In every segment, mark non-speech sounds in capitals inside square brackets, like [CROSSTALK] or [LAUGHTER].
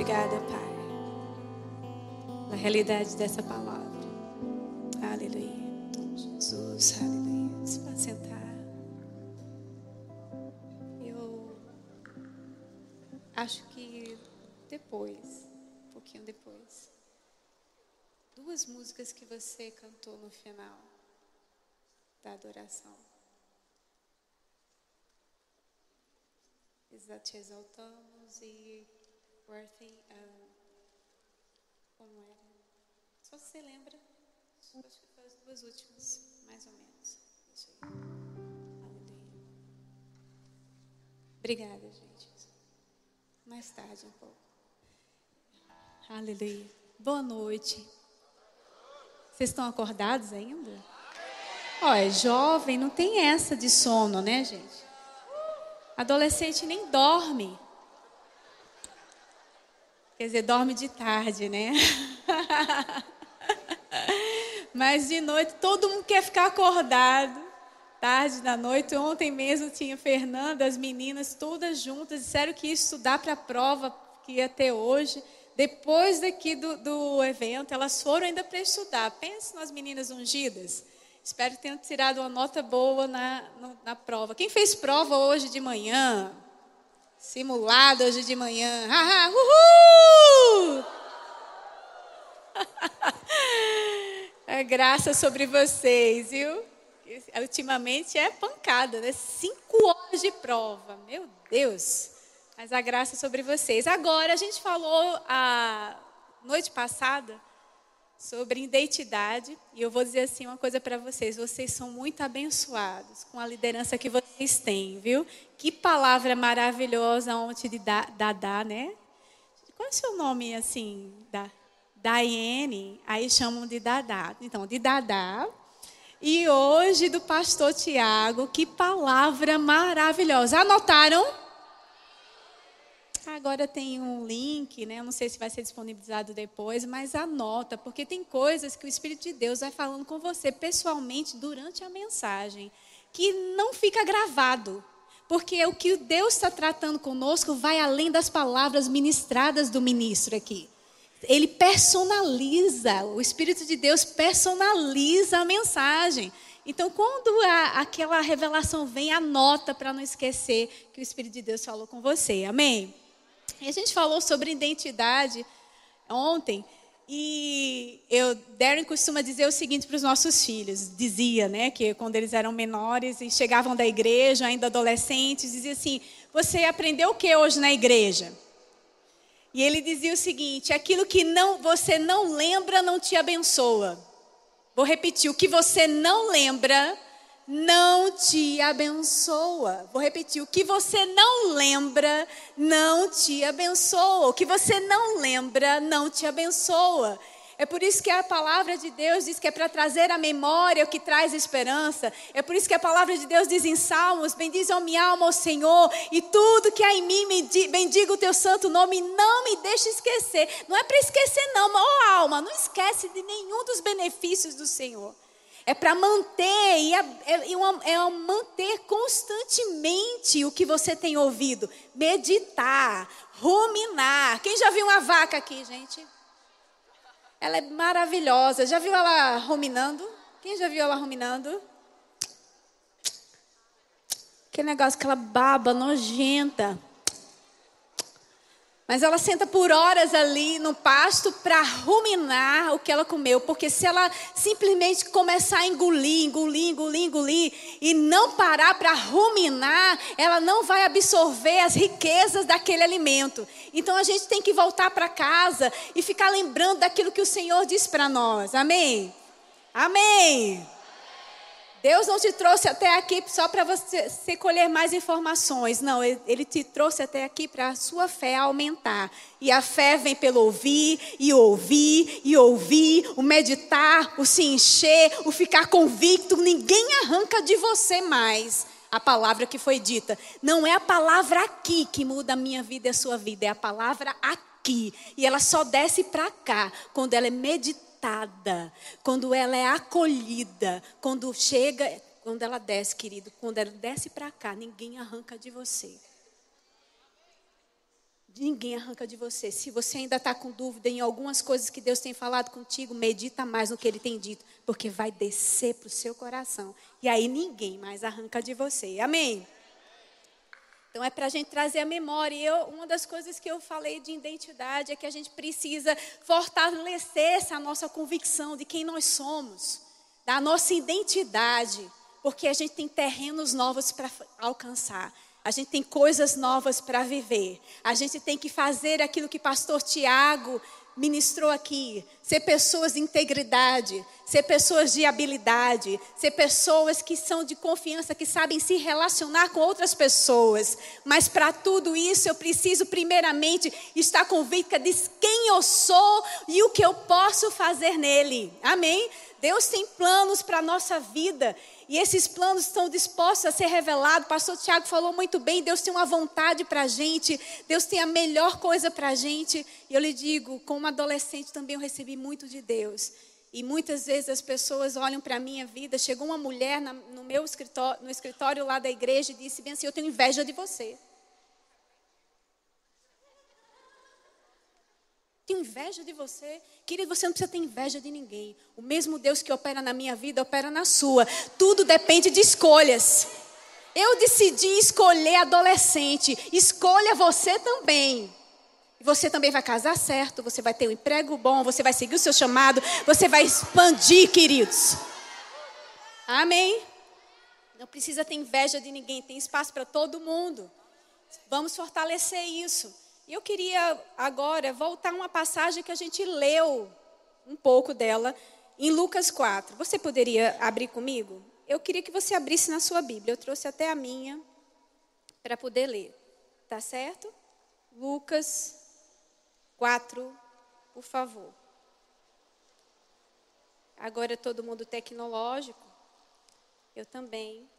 obrigada, Pai, pela realidade dessa palavra. Aleluia. Jesus, aleluia. Se pode sentar. Eu acho que depois, um pouquinho depois, duas músicas que você cantou no final da adoração. Te exaltamos e worthy, como era? Só se você lembra, acho que foi as duas últimas, mais ou menos. Isso aí. Aleluia. Obrigada, gente. Mais tarde um pouco. Aleluia. Boa noite. Vocês estão acordados ainda? Ó, é jovem, não tem essa de sono, né, gente? Adolescente nem dorme. Quer dizer, dorme de tarde, né? [LAUGHS] Mas de noite todo mundo quer ficar acordado. Tarde da noite, ontem mesmo tinha Fernanda, as meninas todas juntas, disseram que ia estudar para a prova que ia ter hoje. Depois daqui do, do evento, elas foram ainda para estudar. Pense nas meninas ungidas. Espero que tenham tirado uma nota boa na, na prova. Quem fez prova hoje de manhã? Simulado hoje de manhã. [LAUGHS] Uhul! [LAUGHS] É graça sobre vocês, viu? Ultimamente é pancada, né? Cinco horas de prova. Meu Deus. Mas a graça sobre vocês. Agora, a gente falou a noite passada sobre identidade. E eu vou dizer assim uma coisa para vocês: vocês são muito abençoados com a liderança que vocês têm, viu? Que palavra maravilhosa ontem de Dadá, né? Qual é o seu nome assim? Da Daiane, aí chamam de Dadá. Então, de Dadá. E hoje do pastor Tiago, que palavra maravilhosa. Anotaram? Agora tem um link, né? Eu não sei se vai ser disponibilizado depois, mas anota, porque tem coisas que o Espírito de Deus vai falando com você pessoalmente durante a mensagem, que não fica gravado. Porque o que Deus está tratando conosco vai além das palavras ministradas do ministro aqui. Ele personaliza, o Espírito de Deus personaliza a mensagem. Então, quando a, aquela revelação vem, anota para não esquecer que o Espírito de Deus falou com você. Amém? E a gente falou sobre identidade ontem. E eu, Darren costuma dizer o seguinte para os nossos filhos, dizia, né, que quando eles eram menores e chegavam da igreja, ainda adolescentes, dizia assim: "Você aprendeu o que hoje na igreja?" E ele dizia o seguinte: aquilo que não você não lembra não te abençoa. Vou repetir: o que você não lembra não te abençoa. Vou repetir: o que você não lembra não te abençoa. O que você não lembra não te abençoa. É por isso que a palavra de Deus diz que é para trazer a memória o que traz esperança. É por isso que a palavra de Deus diz em Salmos: Bendize a minha alma ao Senhor, e tudo que há em mim, bendiga o teu santo nome, não me deixe esquecer. Não é para esquecer, não, mas, oh, alma, não esquece de nenhum dos benefícios do Senhor. É para manter e é, é, é manter constantemente o que você tem ouvido. Meditar, ruminar. Quem já viu uma vaca aqui, gente? Ela é maravilhosa. Já viu ela ruminando? Quem já viu ela ruminando? Que negócio, aquela baba nojenta. Mas ela senta por horas ali no pasto para ruminar o que ela comeu, porque se ela simplesmente começar a engolir, engolir, engolir, engolir e não parar para ruminar, ela não vai absorver as riquezas daquele alimento. Então a gente tem que voltar para casa e ficar lembrando daquilo que o Senhor diz para nós. Amém. Amém. Deus não te trouxe até aqui só para você, você colher mais informações. Não, Ele te trouxe até aqui para a sua fé aumentar. E a fé vem pelo ouvir, e ouvir, e ouvir, o meditar, o se encher, o ficar convicto. Ninguém arranca de você mais a palavra que foi dita. Não é a palavra aqui que muda a minha vida e a sua vida, é a palavra aqui. E ela só desce para cá quando ela é meditada tratada, quando ela é acolhida, quando chega, quando ela desce, querido, quando ela desce para cá, ninguém arranca de você. Ninguém arranca de você. Se você ainda está com dúvida em algumas coisas que Deus tem falado contigo, medita mais no que Ele tem dito, porque vai descer para o seu coração. E aí ninguém mais arranca de você. Amém? Então é para a gente trazer a memória. E eu, uma das coisas que eu falei de identidade é que a gente precisa fortalecer essa nossa convicção de quem nós somos, da nossa identidade, porque a gente tem terrenos novos para alcançar. A gente tem coisas novas para viver. A gente tem que fazer aquilo que pastor Tiago ministrou aqui. Ser pessoas de integridade, ser pessoas de habilidade, ser pessoas que são de confiança, que sabem se relacionar com outras pessoas. Mas para tudo isso eu preciso primeiramente estar convicta de quem eu sou e o que eu posso fazer nele. Amém? Deus tem planos para a nossa vida e esses planos estão dispostos a ser revelados. O pastor Tiago falou muito bem: Deus tem uma vontade para a gente, Deus tem a melhor coisa para a gente. E eu lhe digo, como adolescente também eu recebi muito de Deus. E muitas vezes as pessoas olham para a minha vida. Chegou uma mulher no meu escritório, no escritório lá da igreja e disse bem assim: Eu tenho inveja de você. Tenho inveja de você. Querido, você não precisa ter inveja de ninguém. O mesmo Deus que opera na minha vida, opera na sua. Tudo depende de escolhas. Eu decidi escolher adolescente. Escolha você também. Você também vai casar certo, você vai ter um emprego bom, você vai seguir o seu chamado, você vai expandir, queridos. Amém? Não precisa ter inveja de ninguém, tem espaço para todo mundo. Vamos fortalecer isso. Eu queria agora voltar a uma passagem que a gente leu um pouco dela em Lucas 4. Você poderia abrir comigo? Eu queria que você abrisse na sua Bíblia. Eu trouxe até a minha para poder ler. Tá certo? Lucas 4, por favor. Agora todo mundo tecnológico. Eu também.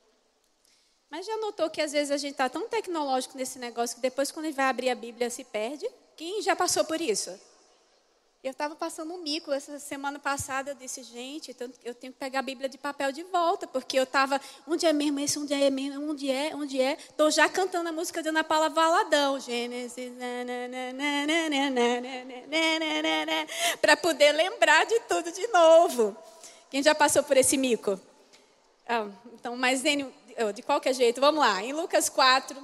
Mas já notou que às vezes a gente está tão tecnológico nesse negócio que depois, quando ele vai abrir a Bíblia, se perde? Quem já passou por isso? Eu estava passando um mico essa semana passada. Eu disse, gente, eu tenho que pegar a Bíblia de papel de volta, porque eu estava. Onde é mesmo esse? Onde é mesmo? Onde é? Onde é? Estou já cantando a música de Ana Paula Valadão. Gênesis. Para poder lembrar de tudo de novo. Quem já passou por esse mico? Ah, então, mas de qualquer jeito, vamos lá. Em Lucas 4,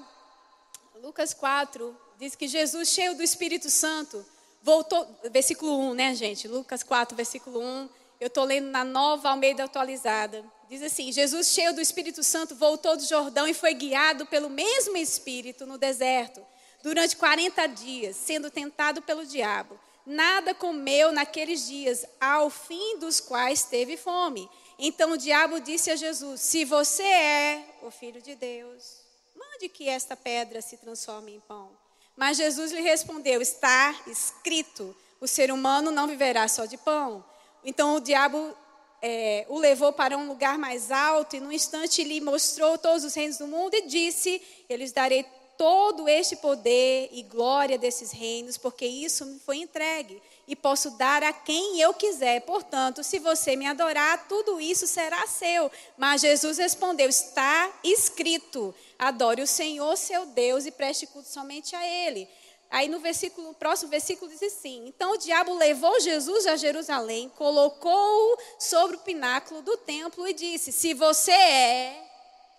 Lucas 4 diz que Jesus, cheio do Espírito Santo, voltou. Versículo 1, né, gente? Lucas 4, versículo 1. Eu estou lendo na nova Almeida atualizada. Diz assim: Jesus, cheio do Espírito Santo, voltou do Jordão e foi guiado pelo mesmo Espírito no deserto, durante 40 dias, sendo tentado pelo diabo. Nada comeu naqueles dias, ao fim dos quais teve fome. Então o diabo disse a Jesus: Se você é o filho de Deus, mande que esta pedra se transforme em pão. Mas Jesus lhe respondeu: Está escrito: o ser humano não viverá só de pão. Então o diabo é, o levou para um lugar mais alto e, no instante, lhe mostrou todos os reinos do mundo e disse: Eu lhes darei todo este poder e glória desses reinos, porque isso me foi entregue e posso dar a quem eu quiser. Portanto, se você me adorar, tudo isso será seu. Mas Jesus respondeu: Está escrito: adore o Senhor, seu Deus, e preste culto somente a Ele. Aí no versículo, próximo versículo diz assim: Então o diabo levou Jesus a Jerusalém, colocou-o sobre o pináculo do templo e disse: Se você é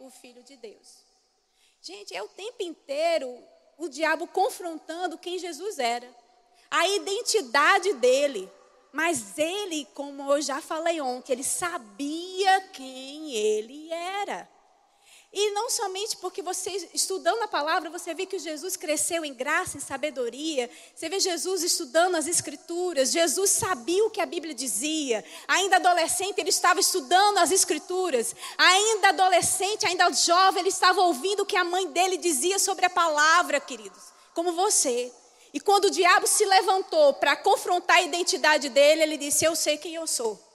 o filho de Deus. Gente, é o tempo inteiro o diabo confrontando quem Jesus era, a identidade dele. Mas ele, como eu já falei ontem, ele sabia quem ele era. E não somente porque você, estudando a palavra, você vê que Jesus cresceu em graça, em sabedoria. Você vê Jesus estudando as Escrituras. Jesus sabia o que a Bíblia dizia. Ainda adolescente, ele estava estudando as Escrituras. Ainda adolescente, ainda jovem, ele estava ouvindo o que a mãe dele dizia sobre a palavra, queridos. Como você. E quando o diabo se levantou para confrontar a identidade dele, ele disse: Eu sei quem eu sou.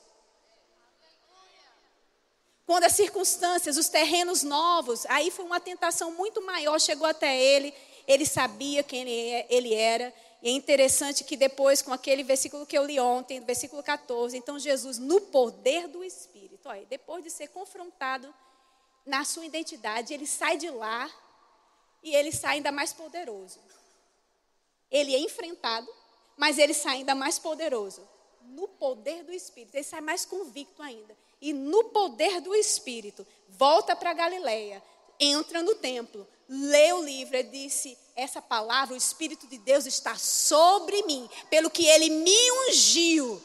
Quando as circunstâncias, os terrenos novos, aí foi uma tentação muito maior, chegou até ele, ele sabia quem ele era. E é interessante que depois, com aquele versículo que eu li ontem, versículo 14, então Jesus, no poder do Espírito, olha, depois de ser confrontado na sua identidade, ele sai de lá e ele sai ainda mais poderoso. ele é enfrentado, mas ele sai ainda mais poderoso. No poder do Espírito, ele sai mais convicto ainda. E no poder do Espírito, volta para Galileia, entra no templo, lê o livro e disse: Essa palavra, o Espírito de Deus está sobre mim, pelo que ele me ungiu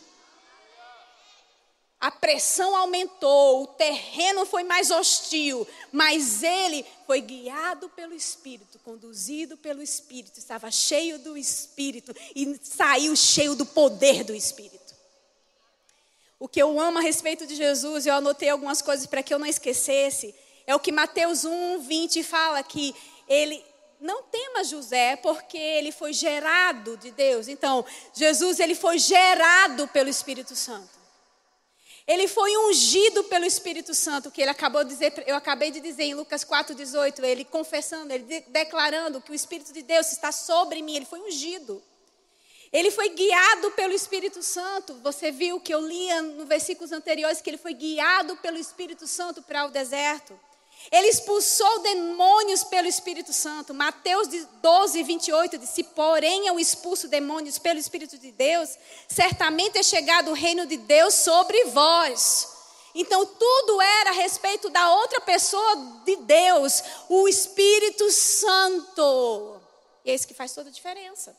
a pressão aumentou, o terreno foi mais hostil, mas ele foi guiado pelo Espírito, conduzido pelo Espírito, estava cheio do Espírito e saiu cheio do poder do Espírito. O que eu amo a respeito de Jesus, eu anotei algumas coisas para que eu não esquecesse, é o que Mateus 1, 20 fala que ele não tema José porque ele foi gerado de Deus. Então, Jesus ele foi gerado pelo Espírito Santo. Ele foi ungido pelo Espírito Santo, que ele acabou de dizer, eu acabei de dizer em Lucas 4:18, ele confessando, ele de, declarando que o Espírito de Deus está sobre mim, ele foi ungido. Ele foi guiado pelo Espírito Santo. Você viu que eu lia no versículos anteriores que ele foi guiado pelo Espírito Santo para o deserto. Ele expulsou demônios pelo Espírito Santo. Mateus 12, 28 diz: Se porém eu expulso demônios pelo Espírito de Deus, certamente é chegado o reino de Deus sobre vós. Então tudo era a respeito da outra pessoa de Deus, o Espírito Santo. E é isso que faz toda a diferença.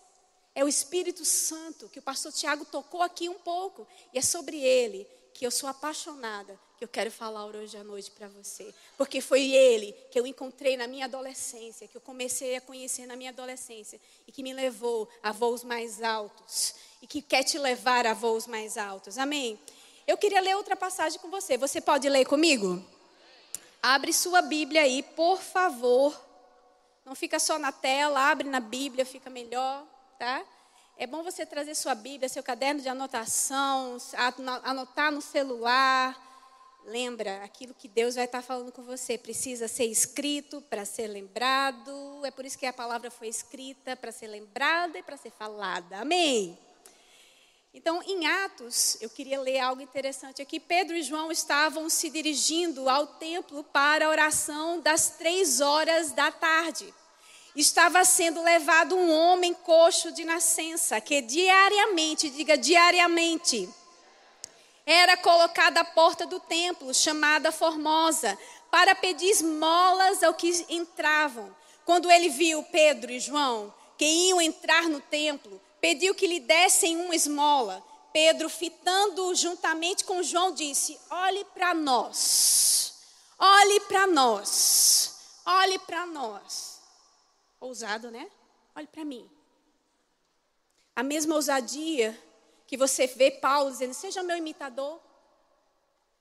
É o Espírito Santo que o pastor Tiago tocou aqui um pouco. E é sobre ele que eu sou apaixonada, que eu quero falar hoje à noite para você. Porque foi ele que eu encontrei na minha adolescência, que eu comecei a conhecer na minha adolescência e que me levou a voos mais altos e que quer te levar a voos mais altos. Amém? Eu queria ler outra passagem com você. Você pode ler comigo? Abre sua Bíblia aí, por favor. Não fica só na tela, abre na Bíblia, fica melhor, tá? É bom você trazer sua Bíblia, seu caderno de anotação, anotar no celular. Lembra, aquilo que Deus vai estar falando com você precisa ser escrito para ser lembrado. É por isso que a palavra foi escrita para ser lembrada e para ser falada. Amém? Então, em Atos, eu queria ler algo interessante aqui. Pedro e João estavam se dirigindo ao templo para a oração das três horas da tarde estava sendo levado um homem coxo de nascença, que diariamente, diga diariamente, era colocado à porta do templo, chamada Formosa, para pedir esmolas ao que entravam. Quando ele viu Pedro e João, que iam entrar no templo, pediu que lhe dessem uma esmola. Pedro, fitando juntamente com João, disse: Olhe para nós, olhe para nós, olhe para nós. Ousado, né? Olhe para mim. A mesma ousadia que você vê Paulo dizendo: Seja meu imitador.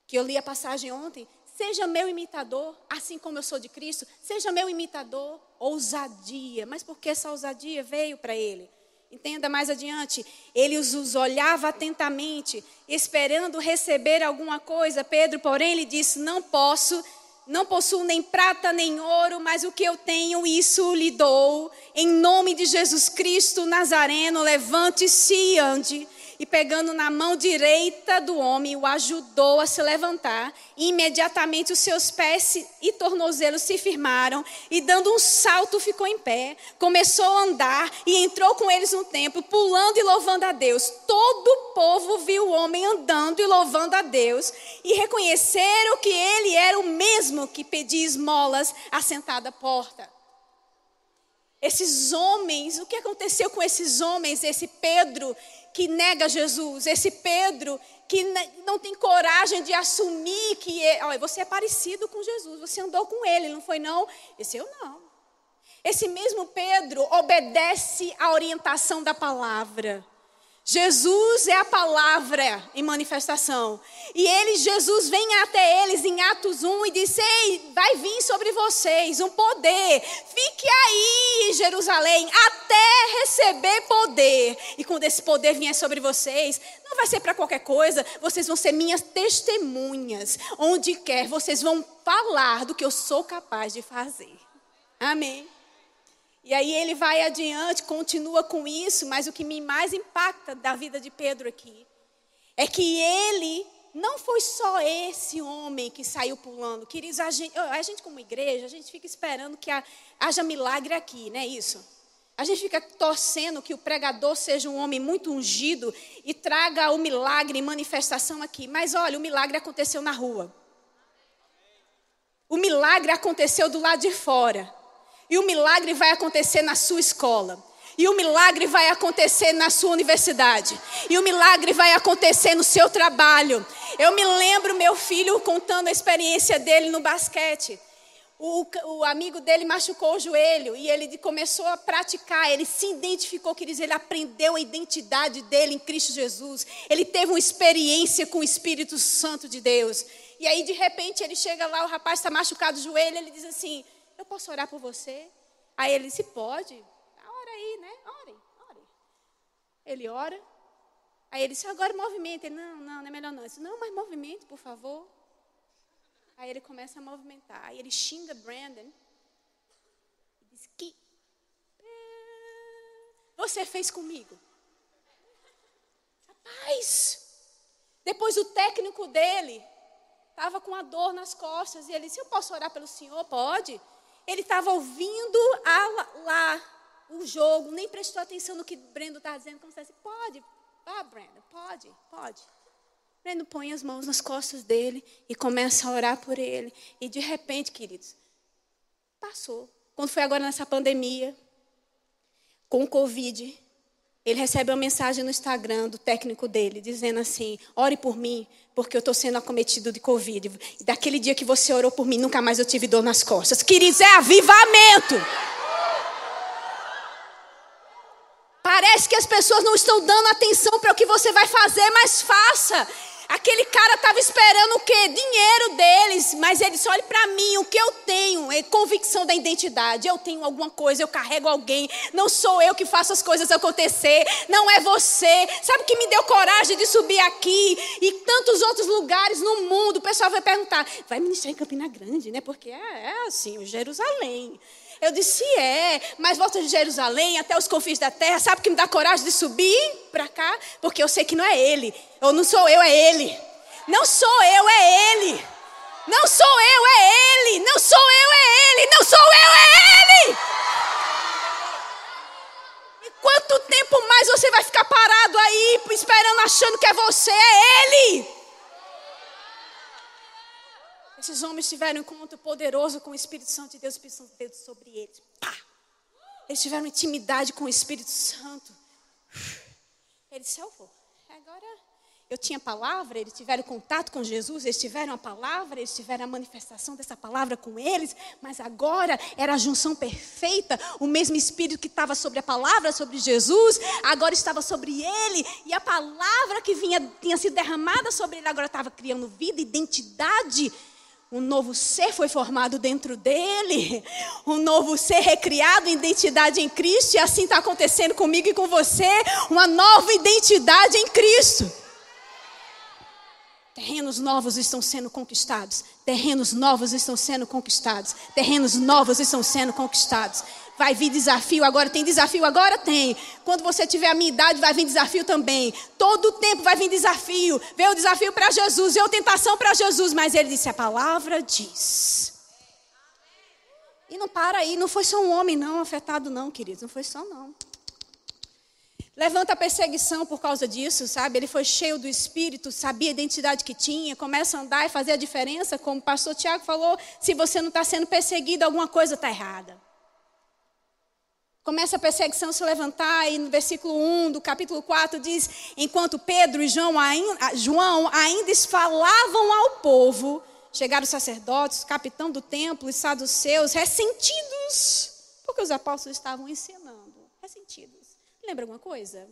Que eu li a passagem ontem. Seja meu imitador, assim como eu sou de Cristo. Seja meu imitador. Ousadia. Mas por que essa ousadia veio para ele? Entenda mais adiante. Ele os olhava atentamente, esperando receber alguma coisa. Pedro, porém, lhe disse: Não posso não possuo nem prata nem ouro, mas o que eu tenho, isso lhe dou. Em nome de Jesus Cristo Nazareno, levante-se e ande e pegando na mão direita do homem, o ajudou a se levantar. E imediatamente os seus pés e tornozelos se firmaram, e dando um salto ficou em pé. Começou a andar e entrou com eles no templo, pulando e louvando a Deus. Todo o povo viu o homem andando e louvando a Deus, e reconheceram que ele era o mesmo que pedia esmolas assentado à porta. Esses homens, o que aconteceu com esses homens? Esse Pedro que nega Jesus, esse Pedro que não tem coragem de assumir que é, olha, você é parecido com Jesus, você andou com ele, não foi não? Esse eu não. Esse mesmo Pedro obedece à orientação da palavra. Jesus é a palavra em manifestação. E ele, Jesus, vem até eles em Atos 1 e diz: Ei, vai vir sobre vocês um poder. Fique aí Jerusalém até receber poder. E quando esse poder vier sobre vocês, não vai ser para qualquer coisa, vocês vão ser minhas testemunhas. Onde quer, vocês vão falar do que eu sou capaz de fazer. Amém. E aí ele vai adiante, continua com isso, mas o que me mais impacta da vida de Pedro aqui é que ele não foi só esse homem que saiu pulando. Queridos, a gente, a gente como igreja, a gente fica esperando que haja milagre aqui, não é isso? A gente fica torcendo que o pregador seja um homem muito ungido e traga o milagre e manifestação aqui. Mas olha, o milagre aconteceu na rua. O milagre aconteceu do lado de fora. E o milagre vai acontecer na sua escola. E o milagre vai acontecer na sua universidade. E o milagre vai acontecer no seu trabalho. Eu me lembro meu filho contando a experiência dele no basquete o, o, amigo dele machucou o joelho e ele começou a praticar, ele se identificou, quer dizer, ele aprendeu a identidade dele em Cristo Jesus. Ele teve uma experiência com o Espírito Santo de Deus. E aí, de repente, ele chega lá, o rapaz está machucado o joelho, ele diz assim: Eu posso orar por você? Aí ele disse: Pode. Ora aí, né? Ore, ore. Ele ora. Aí ele disse: Agora movimenta. Ele: Não, não, não é melhor não. Disse: Não, mas movimento, por favor. Aí ele começa a movimentar. Aí ele xinga Brandon. Diz: Que você fez comigo? Rapaz! Depois o técnico dele estava com a dor nas costas. E ele disse: Eu posso orar pelo senhor? Pode. Ele estava ouvindo a, lá o jogo, nem prestou atenção no que Brendo estava dizendo. Como se disse, pode, vá, Brendo, pode, pode. Breno põe as mãos nas costas dele e começa a orar por ele. E de repente, queridos, passou. Quando foi agora nessa pandemia, com o Covid, ele recebe uma mensagem no Instagram do técnico dele, dizendo assim: ore por mim, porque eu estou sendo acometido de Covid. Daquele dia que você orou por mim, nunca mais eu tive dor nas costas. Queridos, é avivamento. Parece que as pessoas não estão dando atenção para o que você vai fazer, mas faça. Aquele cara estava esperando o quê? Dinheiro deles. Mas ele disse: olhe para mim, o que eu tenho é convicção da identidade. Eu tenho alguma coisa, eu carrego alguém. Não sou eu que faço as coisas acontecer. Não é você. Sabe o que me deu coragem de subir aqui e tantos outros lugares no mundo? O pessoal vai perguntar: vai ministrar em Campina Grande, né? Porque é, é assim, Jerusalém. Eu disse, é, mas volta de Jerusalém até os confins da terra, sabe o que me dá coragem de subir para cá? Porque eu sei que não é ele. Ou não sou eu, é ele. Não sou eu, é ele. Não sou eu, é ele. Não sou eu, é ele. Não sou eu, é ele. E quanto tempo mais você vai ficar parado aí, esperando, achando que é você? É ele. Esses homens tiveram um encontro poderoso com o Espírito Santo de Deus, o Espírito Santo Deus sobre eles. Pá! Eles tiveram intimidade com o Espírito Santo. Ele disse: Eu vou. Agora eu tinha palavra, eles tiveram contato com Jesus, eles tiveram a palavra, eles tiveram a manifestação dessa palavra com eles, mas agora era a junção perfeita, o mesmo Espírito que estava sobre a palavra, sobre Jesus, agora estava sobre ele, e a palavra que vinha, tinha sido derramada sobre ele, agora estava criando vida, identidade um novo ser foi formado dentro dele. Um novo ser recriado identidade em Cristo. E assim está acontecendo comigo e com você. Uma nova identidade em Cristo. Terrenos novos estão sendo conquistados. Terrenos novos estão sendo conquistados. Terrenos novos estão sendo conquistados. Vai vir desafio agora, tem desafio agora? Tem. Quando você tiver a minha idade, vai vir desafio também. Todo tempo vai vir desafio. Veio o desafio para Jesus, veio tentação para Jesus, mas ele disse: a palavra diz. E não para aí, não foi só um homem não afetado não, queridos, não foi só não. Levanta a perseguição por causa disso, sabe? Ele foi cheio do Espírito, sabia a identidade que tinha, começa a andar e fazer a diferença, como o pastor Tiago falou, se você não está sendo perseguido, alguma coisa está errada. Começa a perseguição se levantar, e no versículo 1 do capítulo 4 diz: Enquanto Pedro e João ainda, João ainda falavam ao povo, chegaram os sacerdotes, capitão do templo e saduceus, ressentidos, porque os apóstolos estavam ensinando. Ressentidos. Lembra alguma coisa?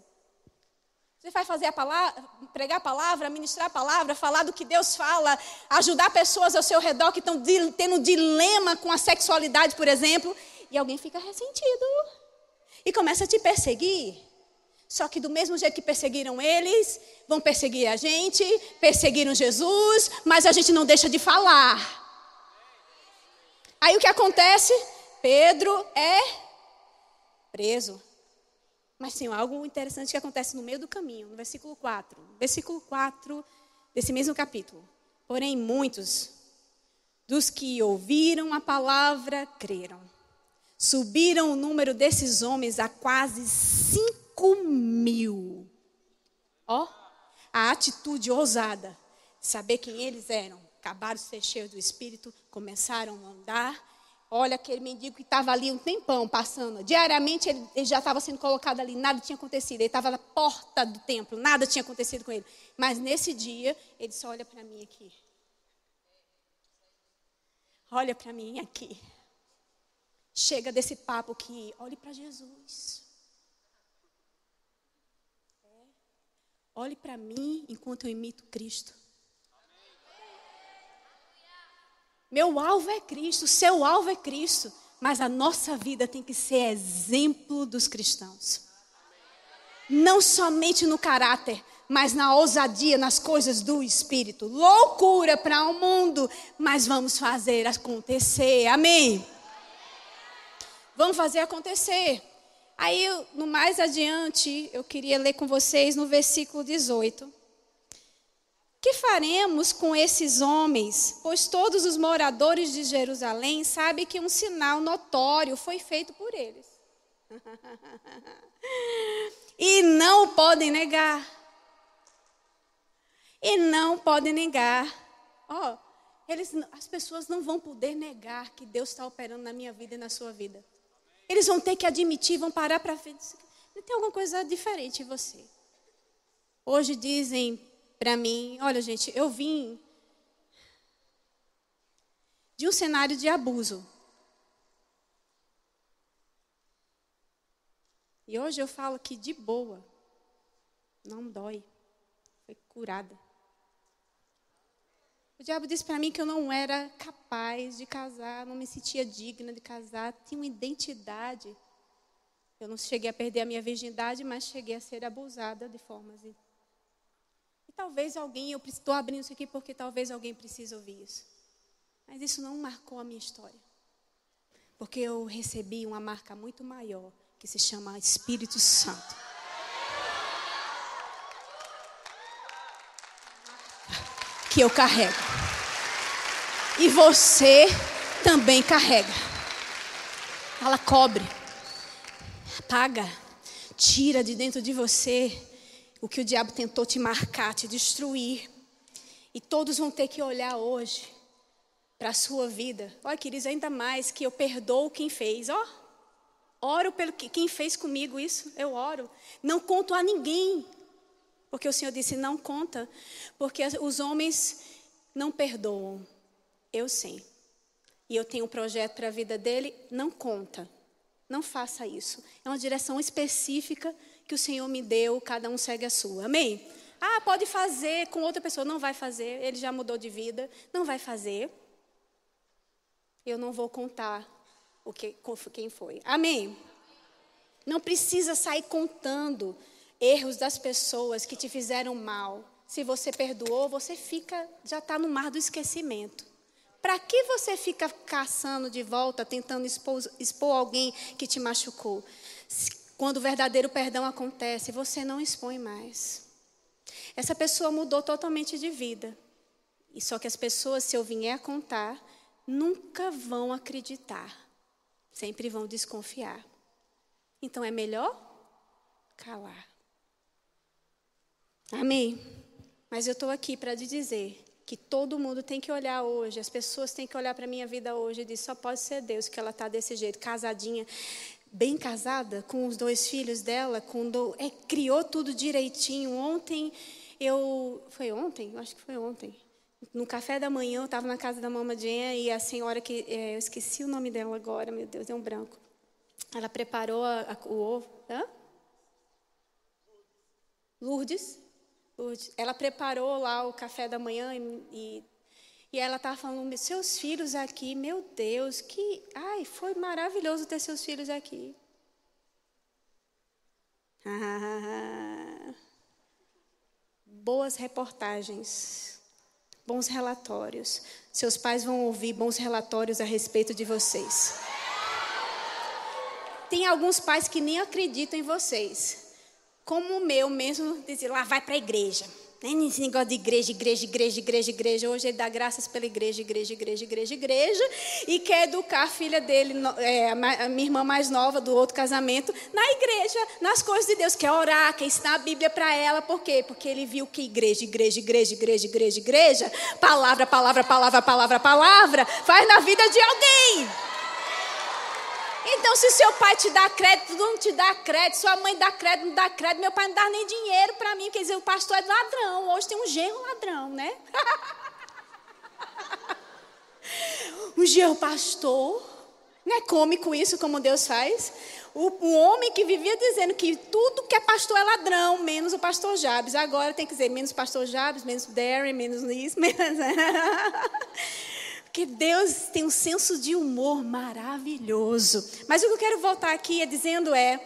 Você vai fazer a palavra, pregar a palavra, ministrar a palavra, falar do que Deus fala, ajudar pessoas ao seu redor que estão tendo um dilema com a sexualidade, por exemplo, e alguém fica ressentido e começa a te perseguir. Só que do mesmo jeito que perseguiram eles, vão perseguir a gente, perseguiram Jesus, mas a gente não deixa de falar. Aí o que acontece? Pedro é preso. Mas tem algo interessante que acontece no meio do caminho, no versículo 4. Versículo 4 desse mesmo capítulo. Porém, muitos dos que ouviram a palavra creram. Subiram o número desses homens a quase 5 mil. Ó, a atitude ousada, saber quem eles eram. Acabaram de ser cheios do Espírito, começaram a andar. Olha aquele mendigo que estava ali um tempão passando. Diariamente ele, ele já estava sendo colocado ali, nada tinha acontecido. Ele estava na porta do templo, nada tinha acontecido com ele. Mas nesse dia, ele só olha para mim aqui. Olha para mim aqui. Chega desse papo que olhe para Jesus. É. Olhe para mim enquanto eu imito Cristo. Meu alvo é Cristo, seu alvo é Cristo, mas a nossa vida tem que ser exemplo dos cristãos. Não somente no caráter, mas na ousadia, nas coisas do Espírito. Loucura para o um mundo, mas vamos fazer acontecer. Amém. Vamos fazer acontecer. Aí, no mais adiante, eu queria ler com vocês no versículo 18. Que faremos com esses homens? Pois todos os moradores de Jerusalém sabem que um sinal notório foi feito por eles. [LAUGHS] e não podem negar. E não podem negar. Ó, oh, eles, as pessoas não vão poder negar que Deus está operando na minha vida e na sua vida. Eles vão ter que admitir, vão parar para ver. Tem alguma coisa diferente em você. Hoje dizem para mim: olha, gente, eu vim de um cenário de abuso. E hoje eu falo que de boa, não dói, foi curada. O diabo disse para mim que eu não era capaz de casar, não me sentia digna de casar, tinha uma identidade. Eu não cheguei a perder a minha virgindade, mas cheguei a ser abusada de formas. E, e talvez alguém, eu estou abrindo isso aqui porque talvez alguém precise ouvir isso. Mas isso não marcou a minha história. Porque eu recebi uma marca muito maior, que se chama Espírito Santo. Que eu carrego. E você também carrega. Ela cobre, apaga, tira de dentro de você o que o diabo tentou te marcar, te destruir. E todos vão ter que olhar hoje para a sua vida. Olha, queridos, ainda mais que eu perdoo quem fez. Ó, oro pelo que, quem fez comigo isso, eu oro. Não conto a ninguém porque o Senhor disse: não conta, porque os homens não perdoam. Eu sim. E eu tenho um projeto para a vida dele, não conta. Não faça isso. É uma direção específica que o Senhor me deu, cada um segue a sua. Amém? Ah, pode fazer com outra pessoa. Não vai fazer, ele já mudou de vida. Não vai fazer. Eu não vou contar o que, quem foi. Amém? Não precisa sair contando erros das pessoas que te fizeram mal. Se você perdoou, você fica, já está no mar do esquecimento. Para que você fica caçando de volta, tentando expor, expor alguém que te machucou? Quando o verdadeiro perdão acontece, você não expõe mais. Essa pessoa mudou totalmente de vida. E só que as pessoas, se eu vier a contar, nunca vão acreditar. Sempre vão desconfiar. Então é melhor calar. Amém. Mas eu estou aqui para te dizer que todo mundo tem que olhar hoje, as pessoas têm que olhar para a minha vida hoje e dizer: só pode ser Deus que ela está desse jeito, casadinha, bem casada, com os dois filhos dela, com do, é, criou tudo direitinho. Ontem, eu. Foi ontem? Eu acho que foi ontem. No café da manhã, eu estava na casa da mamadinha e a senhora que. É, eu esqueci o nome dela agora, meu Deus, é um branco. Ela preparou a, a, o ovo. Hã? Lourdes ela preparou lá o café da manhã e, e, e ela estava falando, seus filhos aqui, meu Deus, que. Ai, foi maravilhoso ter seus filhos aqui. Ah, boas reportagens, bons relatórios. Seus pais vão ouvir bons relatórios a respeito de vocês. Tem alguns pais que nem acreditam em vocês como o meu mesmo, dizia, lá vai para a igreja. Nem esse negócio de igreja, igreja, igreja, igreja, igreja. Hoje ele dá graças pela igreja, igreja, igreja, igreja, igreja. E quer educar a filha dele, é, a minha irmã mais nova do outro casamento, na igreja, nas coisas de Deus. Quer orar, quer ensinar a Bíblia para ela. Por quê? Porque ele viu que igreja, igreja, igreja, igreja, igreja, igreja, palavra, palavra, palavra, palavra, palavra, faz na vida de alguém. Então, se seu pai te dá crédito, não te dá crédito, sua mãe dá crédito, não dá crédito, meu pai não dá nem dinheiro para mim, quer dizer, o pastor é ladrão. Hoje tem um genro ladrão, né? [LAUGHS] um genro pastor. Não é cômico isso, como Deus faz? O, homem que vivia dizendo que tudo que é pastor é ladrão, menos o pastor Jabes. Agora tem que dizer menos pastor Jabes, menos Darren, menos isso, [LAUGHS] menos. Porque Deus tem um senso de humor maravilhoso. Mas o que eu quero voltar aqui é dizendo é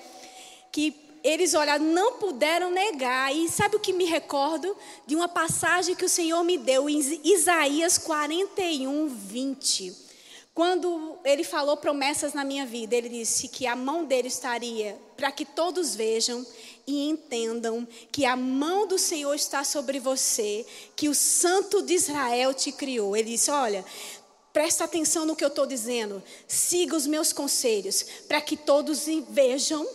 que eles, olha, não puderam negar. E sabe o que me recordo? De uma passagem que o Senhor me deu em Isaías 41, 20. Quando ele falou promessas na minha vida, ele disse que a mão dele estaria para que todos vejam e entendam que a mão do Senhor está sobre você, que o Santo de Israel te criou. Ele disse: Olha, Presta atenção no que eu estou dizendo. Siga os meus conselhos, para que todos vejam,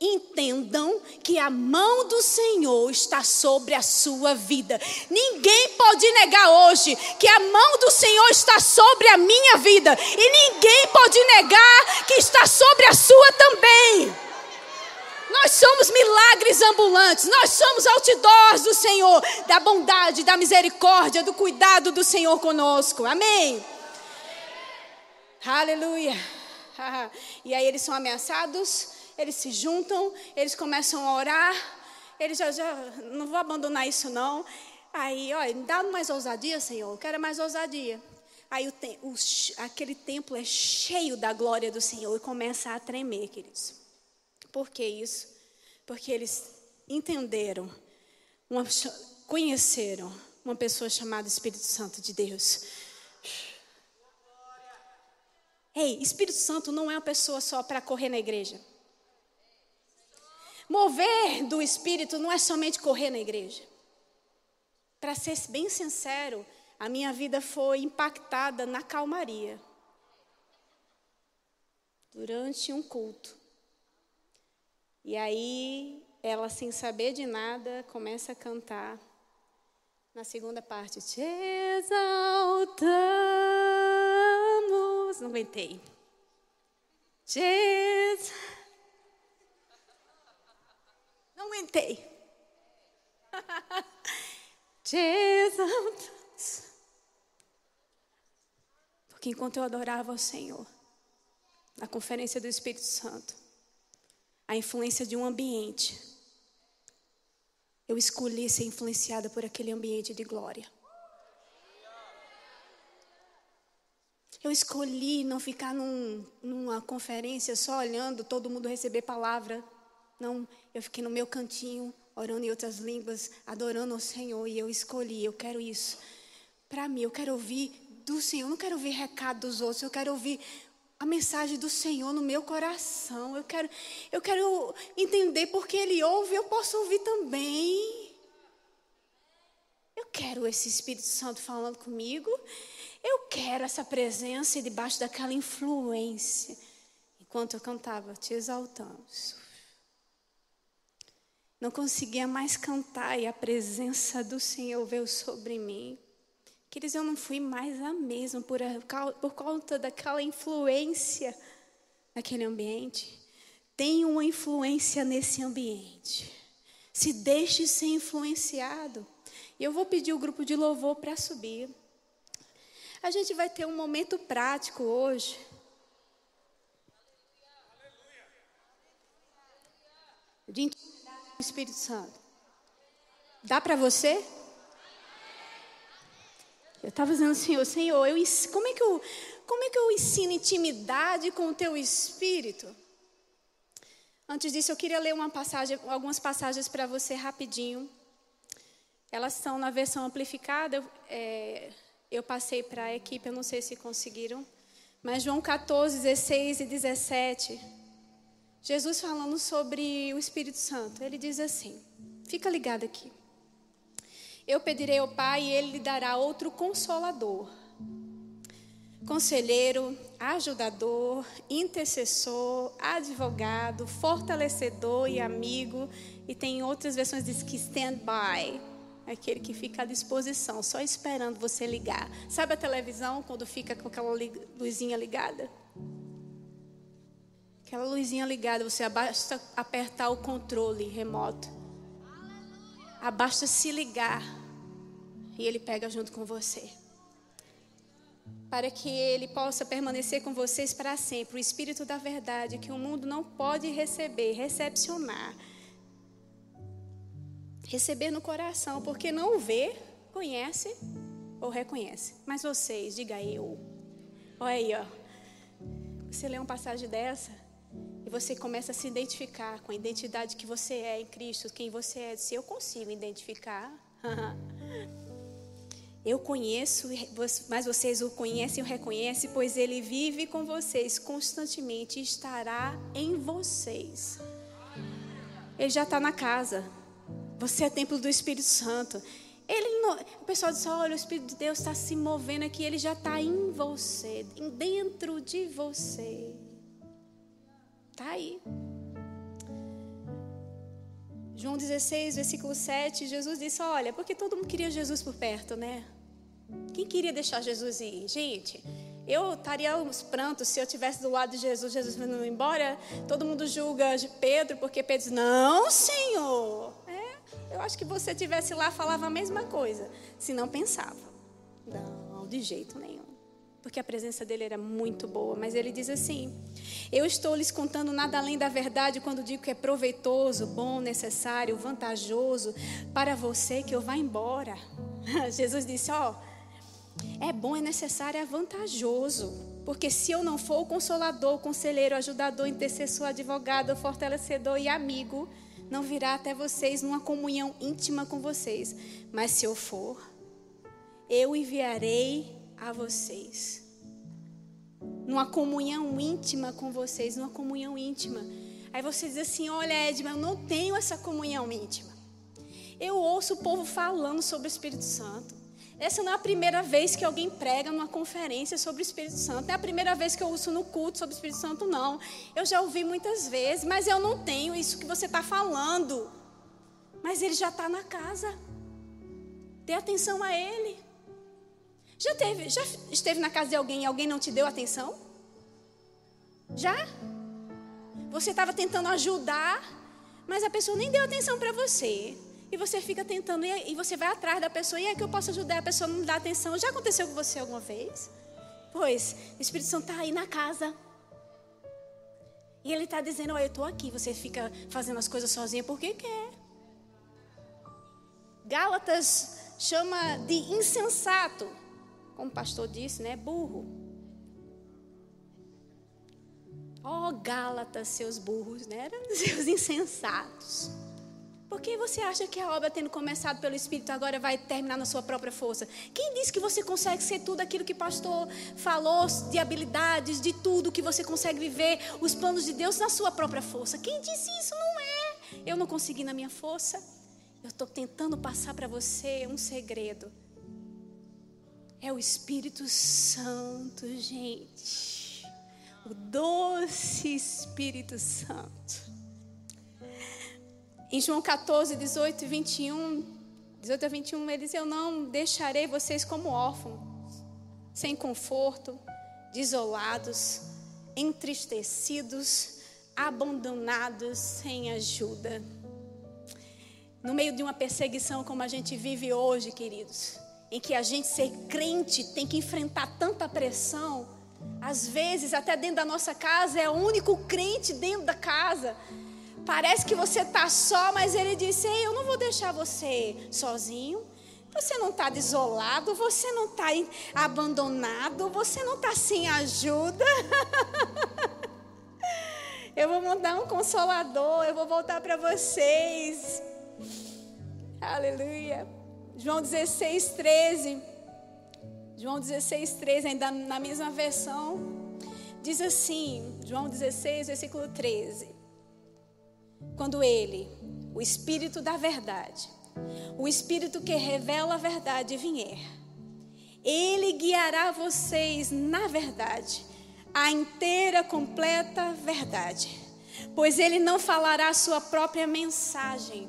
entendam que a mão do Senhor está sobre a sua vida. Ninguém pode negar hoje que a mão do Senhor está sobre a minha vida. E ninguém pode negar que está sobre a sua também. Nós somos milagres ambulantes, nós somos outdoors do Senhor, da bondade, da misericórdia, do cuidado do Senhor conosco. Amém. Aleluia. [LAUGHS] E aí eles são ameaçados, eles se juntam, eles começam a orar. Eles já, já não vou abandonar isso não. Aí, olha, dá mais ousadia, Senhor. Eu quero mais ousadia. Aí o, o, aquele templo é cheio da glória do Senhor e começa a tremer, queridos. Por que isso? Porque eles entenderam, uma, conheceram uma pessoa chamada Espírito Santo de Deus. Ei, Espírito Santo não é uma pessoa só para correr na igreja. Mover do Espírito não é somente correr na igreja. Para ser bem sincero, a minha vida foi impactada na calmaria. Durante um culto. E aí, ela, sem saber de nada, começa a cantar. Na segunda parte, te exaltando não aguentei. Jesus. Não aguentei. [LAUGHS] Jesus. Porque enquanto eu adorava o Senhor, na conferência do Espírito Santo, a influência de um ambiente, eu escolhi ser influenciada por aquele ambiente de glória. Eu escolhi não ficar num, numa conferência só olhando todo mundo receber palavra. Não, eu fiquei no meu cantinho, orando em outras línguas, adorando ao Senhor. E eu escolhi, eu quero isso. Para mim, eu quero ouvir do Senhor. Eu não quero ouvir recado dos outros, eu quero ouvir a mensagem do Senhor no meu coração. Eu quero, eu quero entender porque Ele ouve, eu posso ouvir também. Eu quero esse Espírito Santo falando comigo. Eu quero essa presença e debaixo daquela influência. Enquanto eu cantava, te exaltamos. Não conseguia mais cantar e a presença do Senhor veio sobre mim. Queridos, eu não fui mais a mesma por, por conta daquela influência naquele ambiente. Tem uma influência nesse ambiente. Se deixe ser influenciado. E eu vou pedir o grupo de louvor para subir. A gente vai ter um momento prático hoje. De intimidade com o Espírito Santo. Dá para você? Eu estava dizendo, Senhor, Senhor, eu, como, é que eu, como é que eu ensino intimidade com o teu Espírito? Antes disso, eu queria ler passagem, algumas passagens para você rapidinho. Elas estão na versão amplificada. É, eu passei para a equipe, eu não sei se conseguiram. Mas João 14, 16 e 17. Jesus falando sobre o Espírito Santo. Ele diz assim: fica ligado aqui. Eu pedirei ao Pai e ele lhe dará outro consolador. Conselheiro, ajudador, intercessor, advogado, fortalecedor e amigo. E tem outras versões diz que stand by, aquele que fica à disposição, só esperando você ligar. Sabe a televisão quando fica com aquela luzinha ligada? Aquela luzinha ligada, você basta apertar o controle remoto. Abasta se ligar e ele pega junto com você. Para que ele possa permanecer com vocês para sempre. O Espírito da Verdade, que o mundo não pode receber, recepcionar. Receber no coração, porque não vê, conhece ou reconhece. Mas vocês, diga eu. Olha aí, ó. Você lê uma passagem dessa e você começa a se identificar com a identidade que você é em Cristo, quem você é. Se eu consigo identificar. [LAUGHS] Eu conheço, mas vocês o conhecem e o reconhecem, pois ele vive com vocês constantemente estará em vocês. Ele já está na casa. Você é templo do Espírito Santo. Ele não, o pessoal diz: olha, o Espírito de Deus está se movendo aqui, ele já está em você, dentro de você. Está aí. João 16, versículo 7, Jesus disse: Olha, porque todo mundo queria Jesus por perto, né? Quem queria deixar Jesus ir? Gente, eu estaria aos prantos se eu tivesse do lado de Jesus, Jesus vindo embora. Todo mundo julga de Pedro, porque Pedro diz: Não, Senhor. Eu acho que você tivesse lá, falava a mesma coisa, se não pensava. Não, de jeito nenhum. Porque a presença dele era muito boa. Mas ele diz assim: Eu estou lhes contando nada além da verdade quando digo que é proveitoso, bom, necessário, vantajoso para você que eu vá embora. [LAUGHS] Jesus disse: Ó. Oh, é bom, é necessário, é vantajoso. Porque se eu não for o consolador, o conselheiro, o ajudador, intercessor, advogado, fortalecedor e amigo, não virá até vocês numa comunhão íntima com vocês. Mas se eu for, eu enviarei a vocês. Numa comunhão íntima com vocês, numa comunhão íntima. Aí você diz assim: Olha, Edma, eu não tenho essa comunhão íntima. Eu ouço o povo falando sobre o Espírito Santo. Essa não é a primeira vez que alguém prega numa conferência sobre o Espírito Santo. Não é a primeira vez que eu uso no culto sobre o Espírito Santo, não. Eu já ouvi muitas vezes, mas eu não tenho isso que você está falando. Mas ele já está na casa. Dê atenção a ele. Já, teve, já esteve na casa de alguém e alguém não te deu atenção? Já? Você estava tentando ajudar, mas a pessoa nem deu atenção para você. E você fica tentando, e você vai atrás da pessoa, e é que eu posso ajudar, a pessoa não dá atenção. Já aconteceu com você alguma vez? Pois, o Espírito Santo está aí na casa. E ele está dizendo, olha, eu estou aqui. Você fica fazendo as coisas sozinha porque quer. Gálatas chama de insensato. Como o pastor disse, né? Burro. Ó oh, Gálatas, seus burros, né? [LAUGHS] Seus insensatos. Por que você acha que a obra, tendo começado pelo Espírito, agora vai terminar na sua própria força? Quem disse que você consegue ser tudo aquilo que o pastor falou, de habilidades, de tudo que você consegue viver, os planos de Deus na sua própria força? Quem disse isso? Não é. Eu não consegui na minha força. Eu estou tentando passar para você um segredo. É o Espírito Santo, gente. O doce Espírito Santo. Em João 14, 18 e 21, 18 a 21, ele diz: Eu não deixarei vocês como órfãos, sem conforto, desolados, entristecidos, abandonados, sem ajuda. No meio de uma perseguição como a gente vive hoje, queridos, em que a gente ser crente tem que enfrentar tanta pressão, às vezes até dentro da nossa casa é o único crente dentro da casa. Parece que você está só, mas ele disse: Ei, eu não vou deixar você sozinho. Você não está desolado, você não está abandonado, você não está sem ajuda. [LAUGHS] eu vou mandar um consolador, eu vou voltar para vocês. Aleluia. João 16, 13. João 16, 13, ainda na mesma versão, diz assim: João 16, versículo 13 quando ele, o Espírito da Verdade, o Espírito que revela a verdade vier, ele guiará vocês na verdade, a inteira, completa verdade. Pois ele não falará a sua própria mensagem,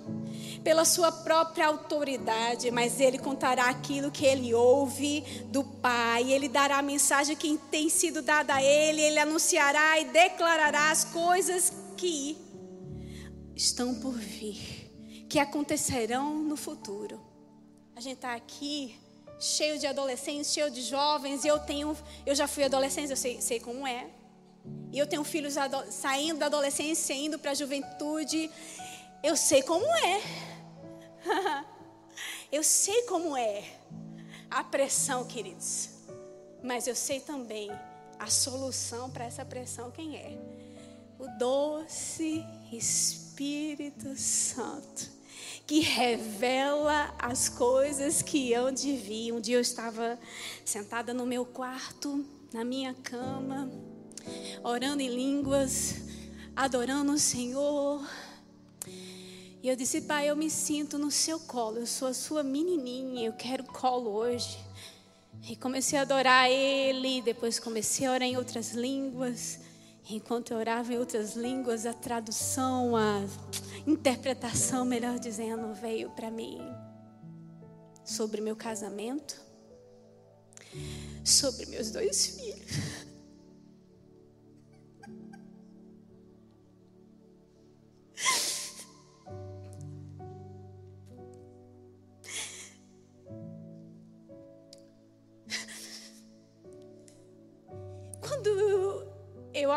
pela sua própria autoridade, mas ele contará aquilo que ele ouve do Pai. Ele dará a mensagem que tem sido dada a ele, ele anunciará e declarará as coisas que estão por vir, que acontecerão no futuro. A gente está aqui cheio de adolescentes, cheio de jovens, e eu tenho, eu já fui adolescente, eu sei, sei como é. E eu tenho filhos saindo da adolescência, indo para a juventude. Eu sei como é. [LAUGHS] eu sei como é a pressão, queridos. Mas eu sei também a solução para essa pressão quem é? O doce Espírito Santo que revela as coisas que eu de vir. Um dia eu estava sentada no meu quarto, na minha cama, orando em línguas, adorando o Senhor. E eu disse, Pai, eu me sinto no seu colo, eu sou a sua menininha, eu quero colo hoje. E comecei a adorar Ele, depois comecei a orar em outras línguas. Enquanto eu orava em outras línguas, a tradução, a interpretação, melhor dizendo, veio para mim sobre meu casamento, sobre meus dois filhos.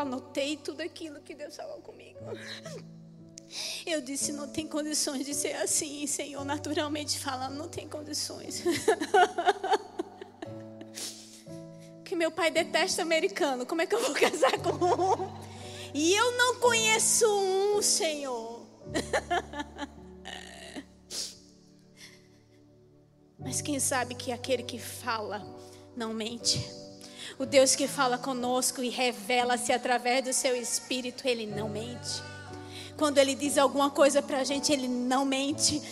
Anotei tudo aquilo que Deus falou comigo. Eu disse: não tem condições de ser assim, Senhor. Naturalmente falando, não tem condições. [LAUGHS] que meu pai detesta americano. Como é que eu vou casar com um? E eu não conheço um, Senhor. [LAUGHS] Mas quem sabe que aquele que fala não mente. O Deus que fala conosco e revela-se através do seu espírito, ele não mente. Quando ele diz alguma coisa para a gente, ele não mente.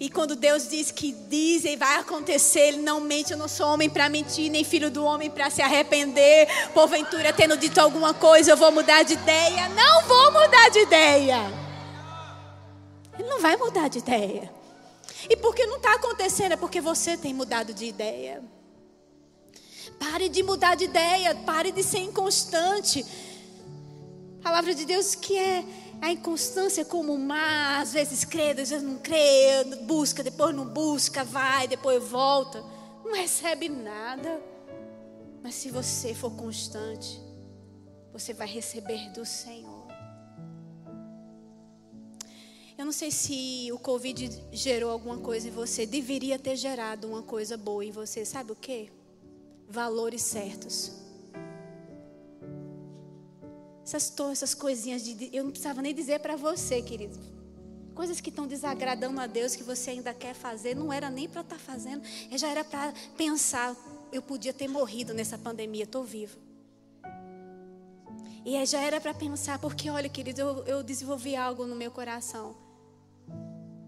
E quando Deus diz que diz e vai acontecer, Ele não mente. Eu não sou homem para mentir, nem filho do homem para se arrepender. Porventura, tendo dito alguma coisa, eu vou mudar de ideia. Não vou mudar de ideia. Ele não vai mudar de ideia. E porque não está acontecendo, é porque você tem mudado de ideia. Pare de mudar de ideia, pare de ser inconstante. A palavra de Deus que é a inconstância como o mar, às vezes crê, às vezes não crê, busca, depois não busca, vai, depois volta. Não recebe nada. Mas se você for constante, você vai receber do Senhor. Eu não sei se o Covid gerou alguma coisa em você, deveria ter gerado uma coisa boa em você. Sabe o que? Valores certos essas, essas coisinhas de. Eu não precisava nem dizer para você, querido. Coisas que estão desagradando a Deus, que você ainda quer fazer, não era nem para estar tá fazendo, já era para pensar. Eu podia ter morrido nessa pandemia, estou vivo. E já era para pensar, porque olha, querido, eu, eu desenvolvi algo no meu coração.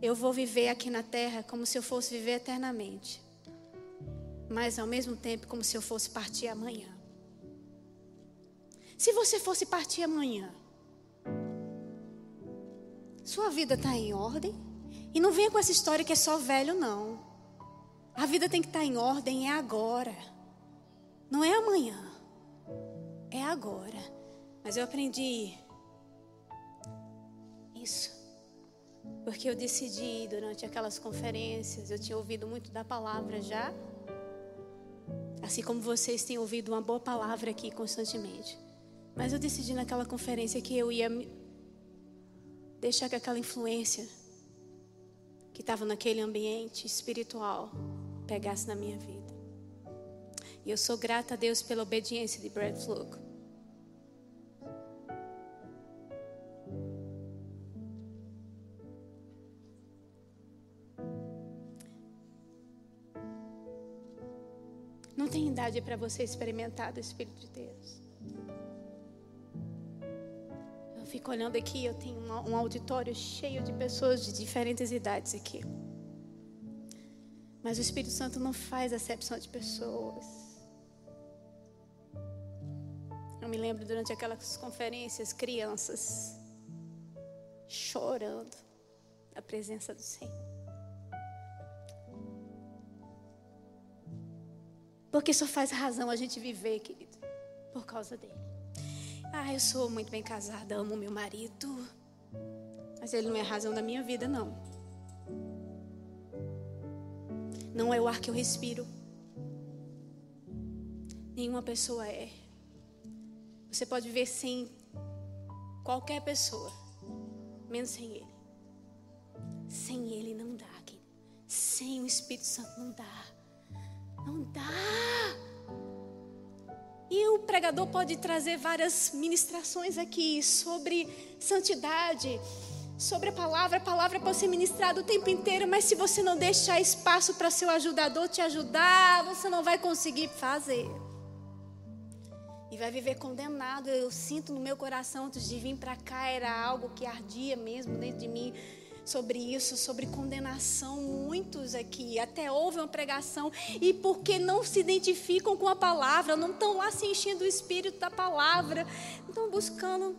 Eu vou viver aqui na terra como se eu fosse viver eternamente. Mas ao mesmo tempo, como se eu fosse partir amanhã. Se você fosse partir amanhã, sua vida está em ordem? E não venha com essa história que é só velho, não. A vida tem que estar tá em ordem, é agora. Não é amanhã. É agora. Mas eu aprendi isso. Porque eu decidi durante aquelas conferências, eu tinha ouvido muito da palavra já. Assim como vocês têm ouvido uma boa palavra aqui constantemente. Mas eu decidi naquela conferência que eu ia deixar que aquela influência que estava naquele ambiente espiritual pegasse na minha vida. E eu sou grata a Deus pela obediência de Brad Fluke. Tem idade para você experimentar do Espírito de Deus. fico olhando aqui, eu tenho um auditório cheio de pessoas de diferentes idades aqui. Mas o Espírito Santo não faz acepção de pessoas. Eu me lembro durante aquelas conferências, crianças chorando a presença do Senhor. Porque só faz razão a gente viver, querido, por causa dele. Ah, eu sou muito bem casada, amo meu marido. Mas ele não é a razão da minha vida, não. Não é o ar que eu respiro. Nenhuma pessoa é. Você pode viver sem qualquer pessoa, menos sem ele. Sem ele não dá, querido. Sem o Espírito Santo não dá. Não dá. E o pregador pode trazer várias ministrações aqui sobre santidade, sobre a palavra. A palavra pode ser ministrada o tempo inteiro, mas se você não deixar espaço para seu ajudador te ajudar, você não vai conseguir fazer. E vai viver condenado. Eu sinto no meu coração antes de vir para cá era algo que ardia mesmo dentro de mim sobre isso, sobre condenação. Muitos aqui até ouvem uma pregação e porque não se identificam com a palavra, não estão lá se enchendo do espírito da palavra, estão buscando.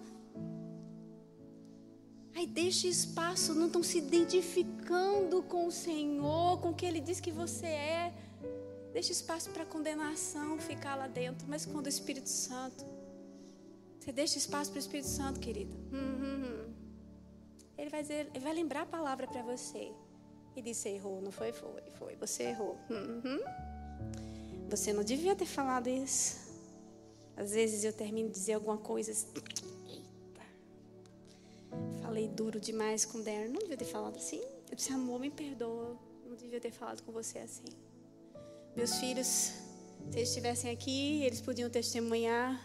Aí deixa espaço, não estão se identificando com o Senhor, com o que Ele diz que você é. Deixa espaço para condenação ficar lá dentro, mas quando o Espírito Santo, você deixa espaço para o Espírito Santo, querido. Hum, hum, hum. Ele vai, dizer, ele vai lembrar a palavra para você. E disse: errou, não foi? Foi, foi. Você errou. Uhum. Você não devia ter falado isso. Às vezes eu termino de dizer alguma coisa. Eita. Falei duro demais com o Darren. Não devia ter falado assim. Eu disse: amor, me perdoa. Não devia ter falado com você assim. Meus filhos, se eles estivessem aqui, eles podiam testemunhar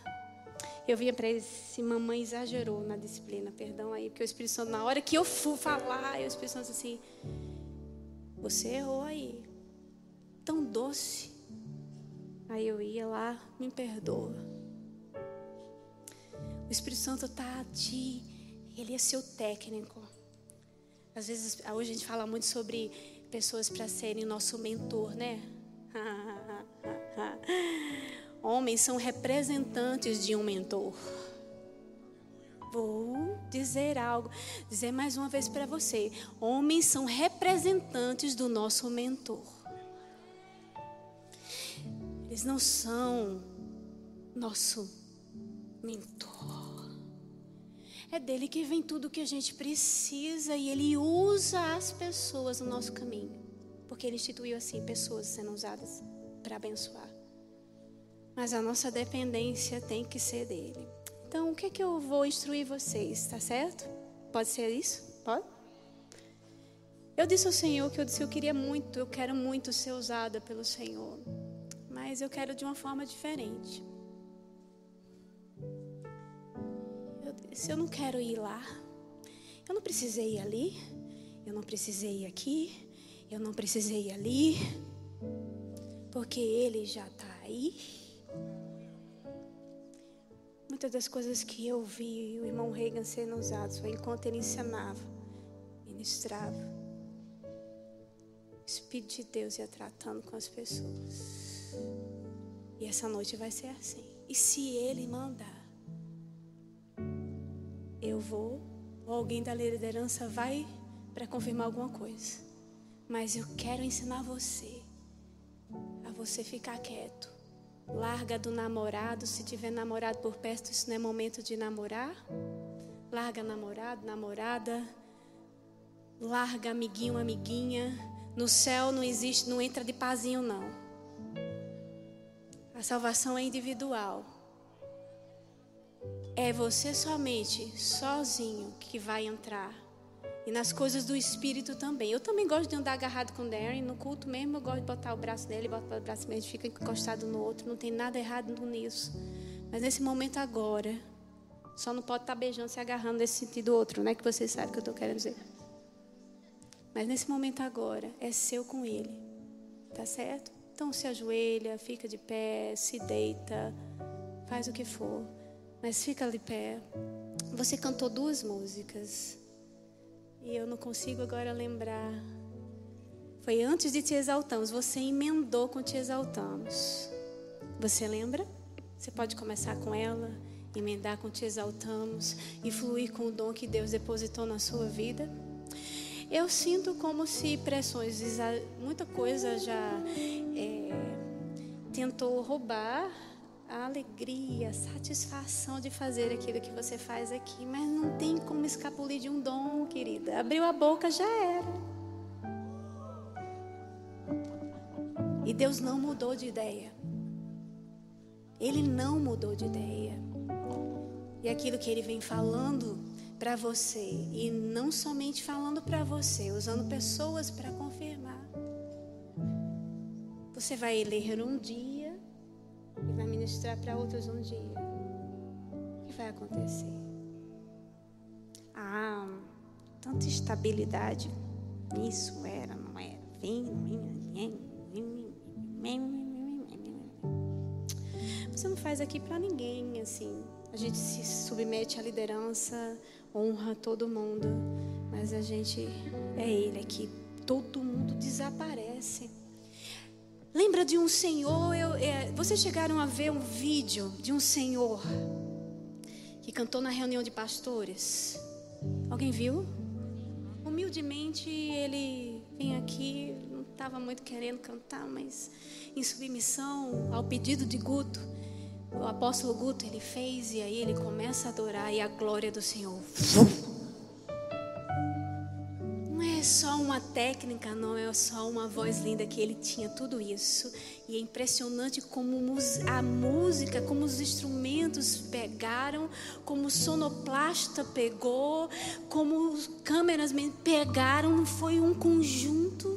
eu vinha para eles se mamãe exagerou na disciplina, perdão aí, porque o Espírito Santo, na hora que eu fui falar, o Espírito Santo assim, você errou aí, tão doce. Aí eu ia lá, me perdoa. O Espírito Santo está ti, ele é seu técnico. Às vezes, hoje a gente fala muito sobre pessoas para serem nosso mentor, né? [LAUGHS] Homens são representantes de um mentor. Vou dizer algo, dizer mais uma vez para você: homens são representantes do nosso mentor. Eles não são nosso mentor. É dele que vem tudo o que a gente precisa e ele usa as pessoas no nosso caminho. Porque ele instituiu assim pessoas sendo usadas para abençoar. Mas a nossa dependência tem que ser dele. Então, o que é que eu vou instruir vocês, tá certo? Pode ser isso? Pode? Eu disse ao Senhor que eu disse eu queria muito, eu quero muito ser usada pelo Senhor. Mas eu quero de uma forma diferente. Eu disse, eu não quero ir lá. Eu não precisei ir ali. Eu não precisei ir aqui. Eu não precisei ir ali. Porque Ele já está aí. Muitas das coisas que eu vi o irmão Reagan sendo usado foi enquanto ele ensinava, ministrava. O Espírito de Deus ia tratando com as pessoas. E essa noite vai ser assim. E se ele mandar, eu vou, ou alguém da liderança vai para confirmar alguma coisa. Mas eu quero ensinar você a você ficar quieto Larga do namorado, se tiver namorado por perto, isso não é momento de namorar. Larga namorado, namorada. Larga amiguinho, amiguinha. No céu não existe, não entra de pazinho não. A salvação é individual. É você somente, sozinho, que vai entrar e nas coisas do Espírito também. Eu também gosto de andar agarrado com o Darren. No culto mesmo, eu gosto de botar o braço nele, botar o braço nele, fica encostado no outro. Não tem nada errado nisso. Mas nesse momento agora, só não pode estar beijando, se agarrando nesse sentido outro, né? Que você sabe o que eu estou querendo dizer. Mas nesse momento agora, é seu com ele. Tá certo? Então se ajoelha, fica de pé, se deita, faz o que for. Mas fica de pé. Você cantou duas músicas. E eu não consigo agora lembrar. Foi antes de te exaltamos. Você emendou com te exaltamos. Você lembra? Você pode começar com ela, emendar com te exaltamos e fluir com o dom que Deus depositou na sua vida. Eu sinto como se pressões, muita coisa já é, tentou roubar a alegria, a satisfação de fazer aquilo que você faz aqui, mas não tem como escapulir de um dom, querida. Abriu a boca, já era. E Deus não mudou de ideia. Ele não mudou de ideia. E aquilo que ele vem falando para você, e não somente falando para você, usando pessoas para confirmar. Você vai ler um dia e vai ministrar para outros um dia. O que vai acontecer? Ah, tanta estabilidade. Isso era, não era. Vem, vem, vem, vem. Você não faz aqui para ninguém, assim. A gente se submete à liderança, honra todo mundo, mas a gente é ele aqui. Todo mundo desaparece. Lembra de um senhor? Eu, é, vocês chegaram a ver um vídeo de um senhor que cantou na reunião de pastores? Alguém viu? Humildemente ele vem aqui, não estava muito querendo cantar, mas em submissão ao pedido de Guto o apóstolo Guto ele fez e aí ele começa a adorar e a glória do Senhor. É só uma técnica, não é só uma voz linda que ele tinha tudo isso. E é impressionante como a música, como os instrumentos pegaram, como o sonoplasta pegou, como câmeras pegaram, foi um conjunto.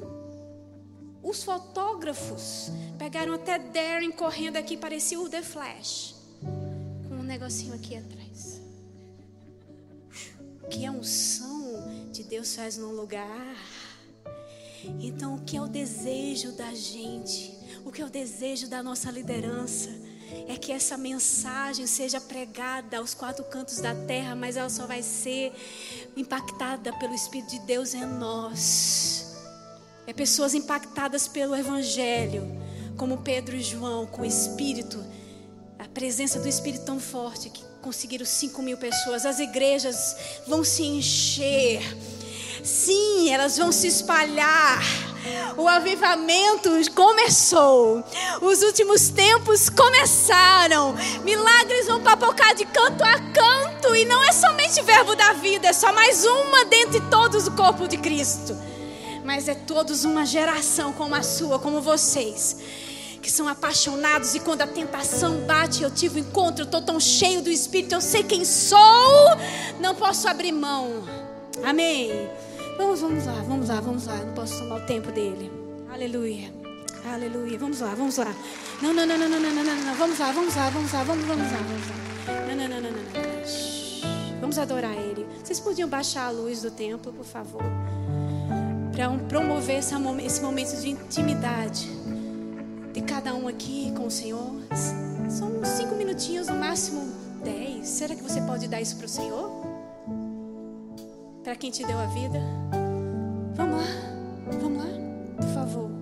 Os fotógrafos pegaram até Darren correndo aqui, parecia o The Flash, com um negocinho aqui atrás. Que a unção de Deus faz num lugar. Então, o que é o desejo da gente? O que é o desejo da nossa liderança? É que essa mensagem seja pregada aos quatro cantos da terra, mas ela só vai ser impactada pelo Espírito de Deus em nós. É pessoas impactadas pelo Evangelho, como Pedro e João, com o Espírito, a presença do Espírito tão forte que conseguiram 5 mil pessoas. As igrejas vão se encher. Sim, elas vão se espalhar. O avivamento começou. Os últimos tempos começaram. Milagres vão papocar de canto a canto. E não é somente verbo da vida, é só mais uma dentre todos o corpo de Cristo mas é todos uma geração como a sua, como vocês, que são apaixonados e quando a tentação bate, eu tive um encontro, eu estou tão cheio do Espírito, eu sei quem sou, não posso abrir mão. Amém. Vamos, vamos lá, vamos lá, vamos lá. Não posso tomar o tempo dele. Aleluia. Aleluia. Vamos lá, vamos lá. Não, não, não, não, não, não, não, não, não. Vamos lá, vamos lá, vamos lá, vamos, vamos lá, vamos lá. Não, não, não, não, não, não. Vamos adorar ele. Vocês podiam baixar a luz do templo, por favor? para promover esse momento de intimidade de cada um aqui com o Senhor. São cinco minutinhos, no máximo dez. Será que você pode dar isso para o Senhor? Para quem te deu a vida? Vamos lá, vamos lá, por favor.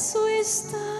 preço está.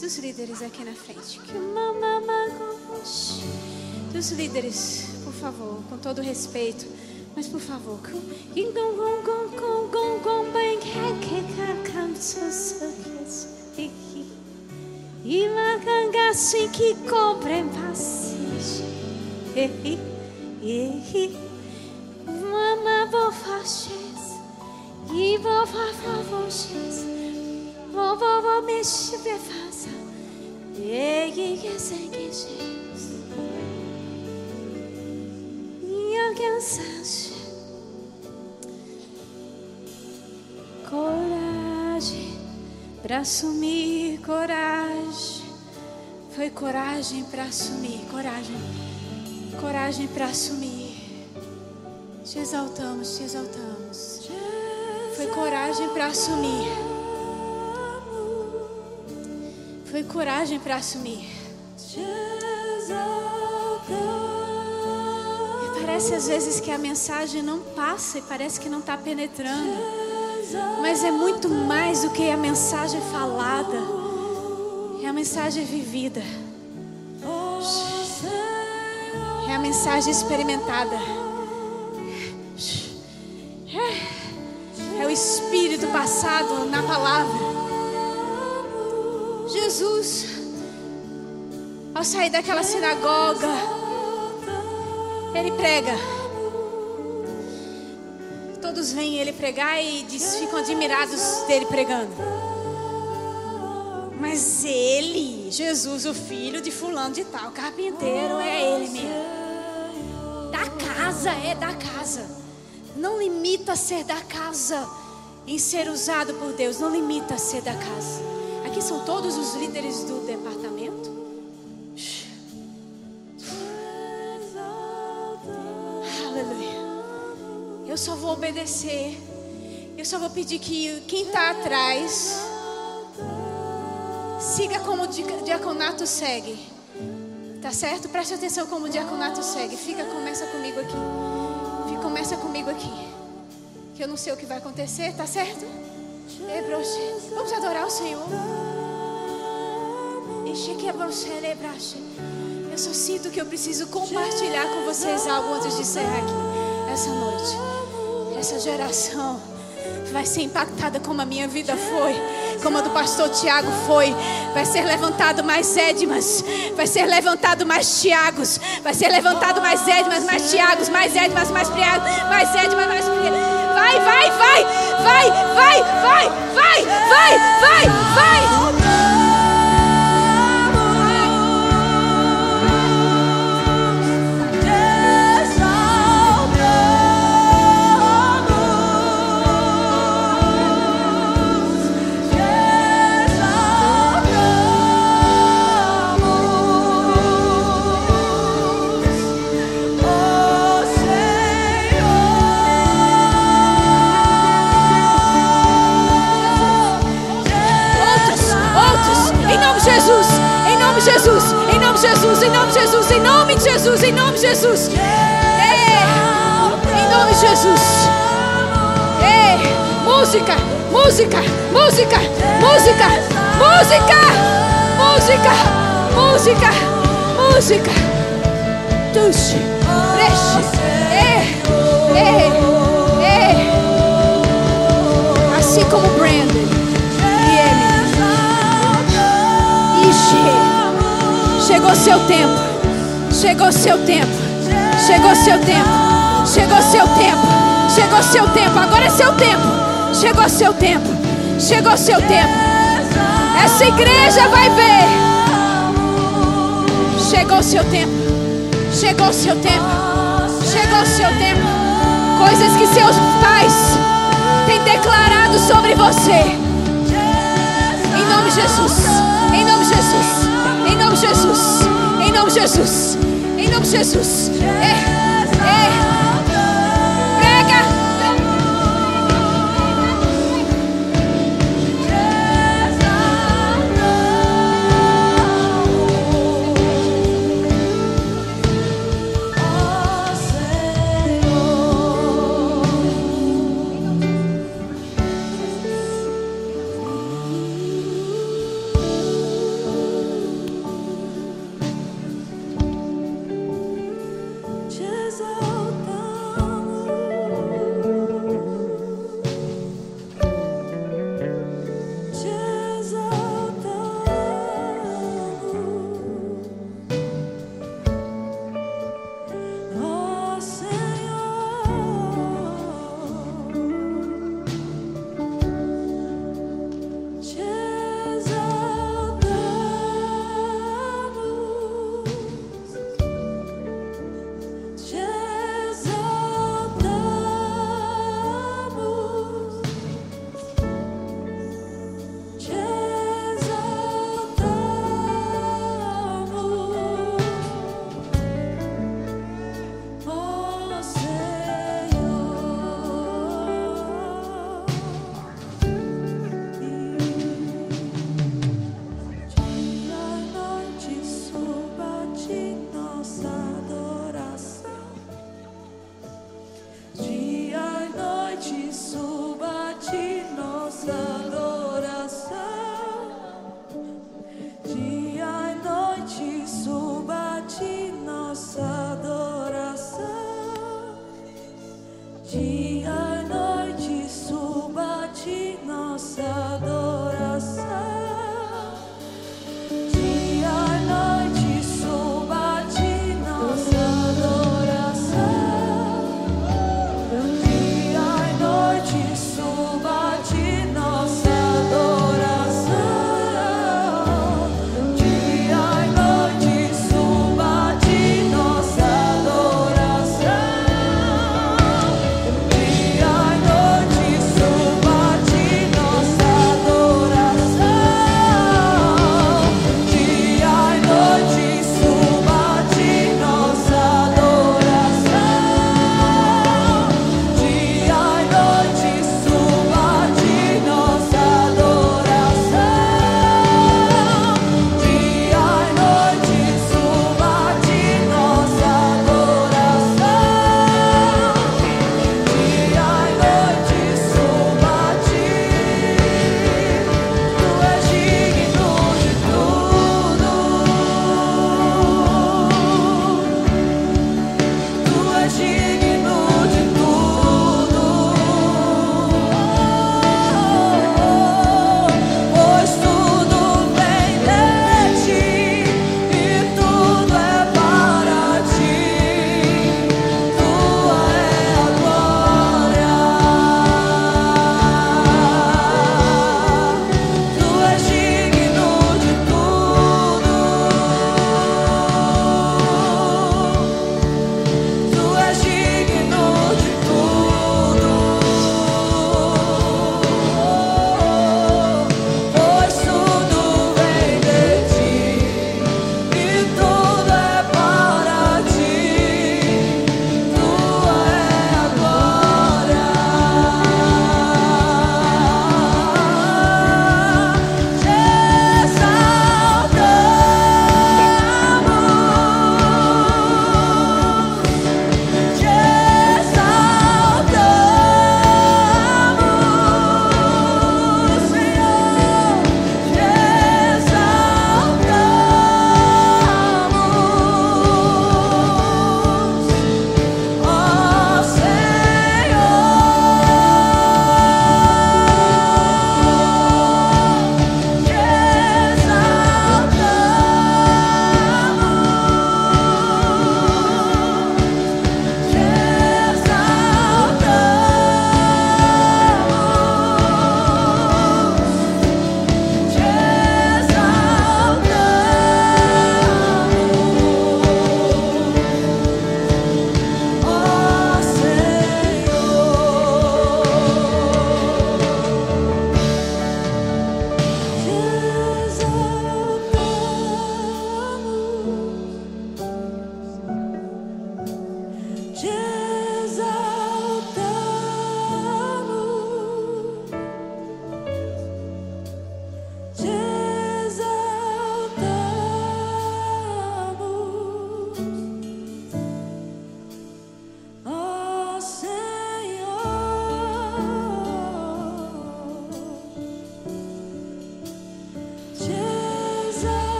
Dos líderes aqui na frente. Dos líderes, por favor, com todo respeito, mas por favor. E macanga assim que comprem passis. Mama para assumir, coragem. Foi coragem para assumir, coragem. Coragem para assumir. Te exaltamos, te exaltamos. Foi coragem para assumir. Foi coragem para assumir. Parece às vezes que a mensagem não passa e parece que não está penetrando. Mas é muito mais do que a mensagem falada. É a mensagem vivida. É a mensagem experimentada. É o Espírito passado na palavra. Jesus, ao sair daquela sinagoga, ele prega. Todos veem ele pregar e diz, ficam admirados dele pregando. Mas ele, Jesus, o filho de fulano de tal, carpinteiro, é ele mesmo. Da casa, é da casa. Não limita ser da casa em ser usado por Deus. Não limita ser da casa. Aqui são todos os líderes do departamento. Obedecer. Eu só vou pedir que quem está atrás siga como o diaconato segue. Tá certo? Preste atenção como o diaconato segue. Fica, começa comigo aqui. Fica, começa comigo aqui. Que eu não sei o que vai acontecer, tá certo? Vamos adorar o Senhor. Eu só sinto que eu preciso compartilhar com vocês algo antes de encerrar aqui essa noite essa geração vai ser impactada como a minha vida foi, como a do pastor Tiago foi. Vai ser levantado mais Edmas, vai ser levantado mais Tiagos, vai ser levantado mais Edmas, mais Tiagos, mais Edmas, mais Priagos, mais Edmas, mais Priagos. Vai, vai, vai, vai, vai, vai, vai, vai, vai, vai. Jesus, Jesus, em nome de Jesus, em nome de Jesus. É, em nome de Jesus. Ei, música, música, música, música, música, música, música, música. Tuxe, breche, ei, ei, ei. Assim como Brandon e ele. Ixi, chegou seu tempo, chegou seu tempo, chegou seu tempo. Chegou seu tempo. Chegou seu tempo. Agora é seu tempo. Chegou seu tempo. Chegou seu tempo. Essa igreja vai ver. Chegou seu tempo. Chegou seu tempo. Chegou seu tempo. Coisas que seus pais têm declarado sobre você. Em nome de Jesus. Em nome de Jesus. Em nome de Jesus. Nome de Jesus. Em nome de Jesus. É.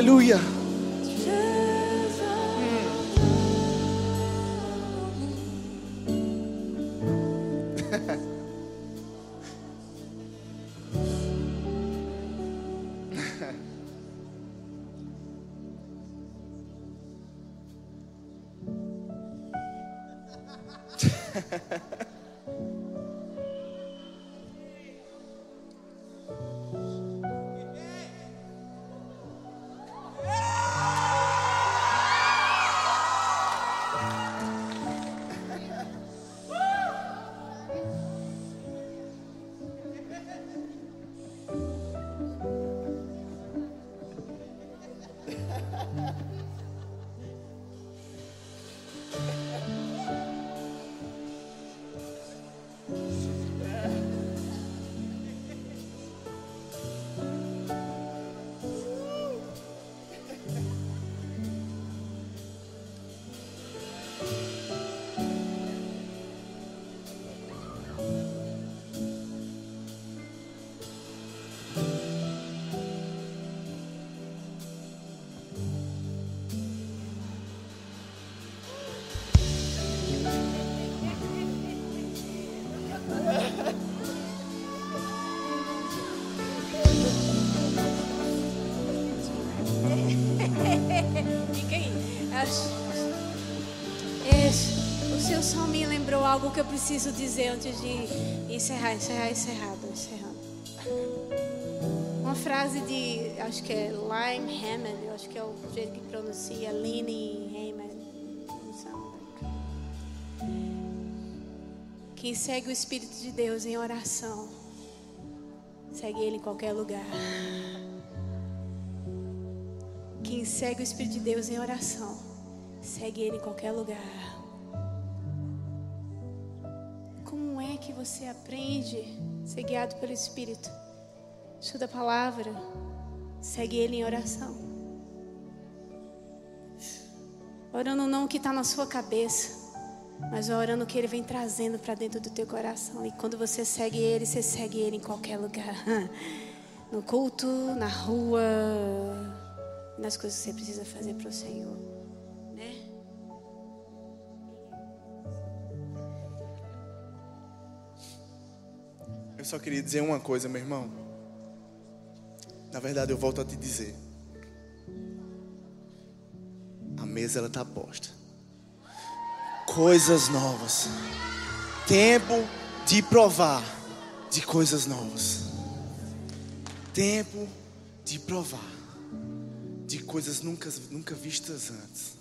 Aleluia. Esse- o seu som me lembrou algo que eu preciso dizer antes de encerrar, encerrar, encerrado, encerrando. Uma frase de, acho que é Lime Hammond, eu acho que é o jeito que pronuncia, Lini Hammond. Quem segue o Espírito de Deus em oração, segue Ele em qualquer lugar. Quem segue o Espírito de Deus em oração, segue Ele em qualquer lugar. Como é que você aprende a ser guiado pelo Espírito? Estuda a palavra, segue Ele em oração. Orando não o que está na sua cabeça, mas orando o que Ele vem trazendo para dentro do teu coração. E quando você segue Ele, você segue Ele em qualquer lugar. [LAUGHS] No culto, na rua, nas coisas que você precisa fazer para o Senhor, Eu só queria dizer uma coisa, meu irmão. Na verdade, eu volto a te dizer. A mesa ela tá posta. Coisas novas. Tempo de provar de coisas novas. Tempo de provar de coisas nunca, nunca vistas antes.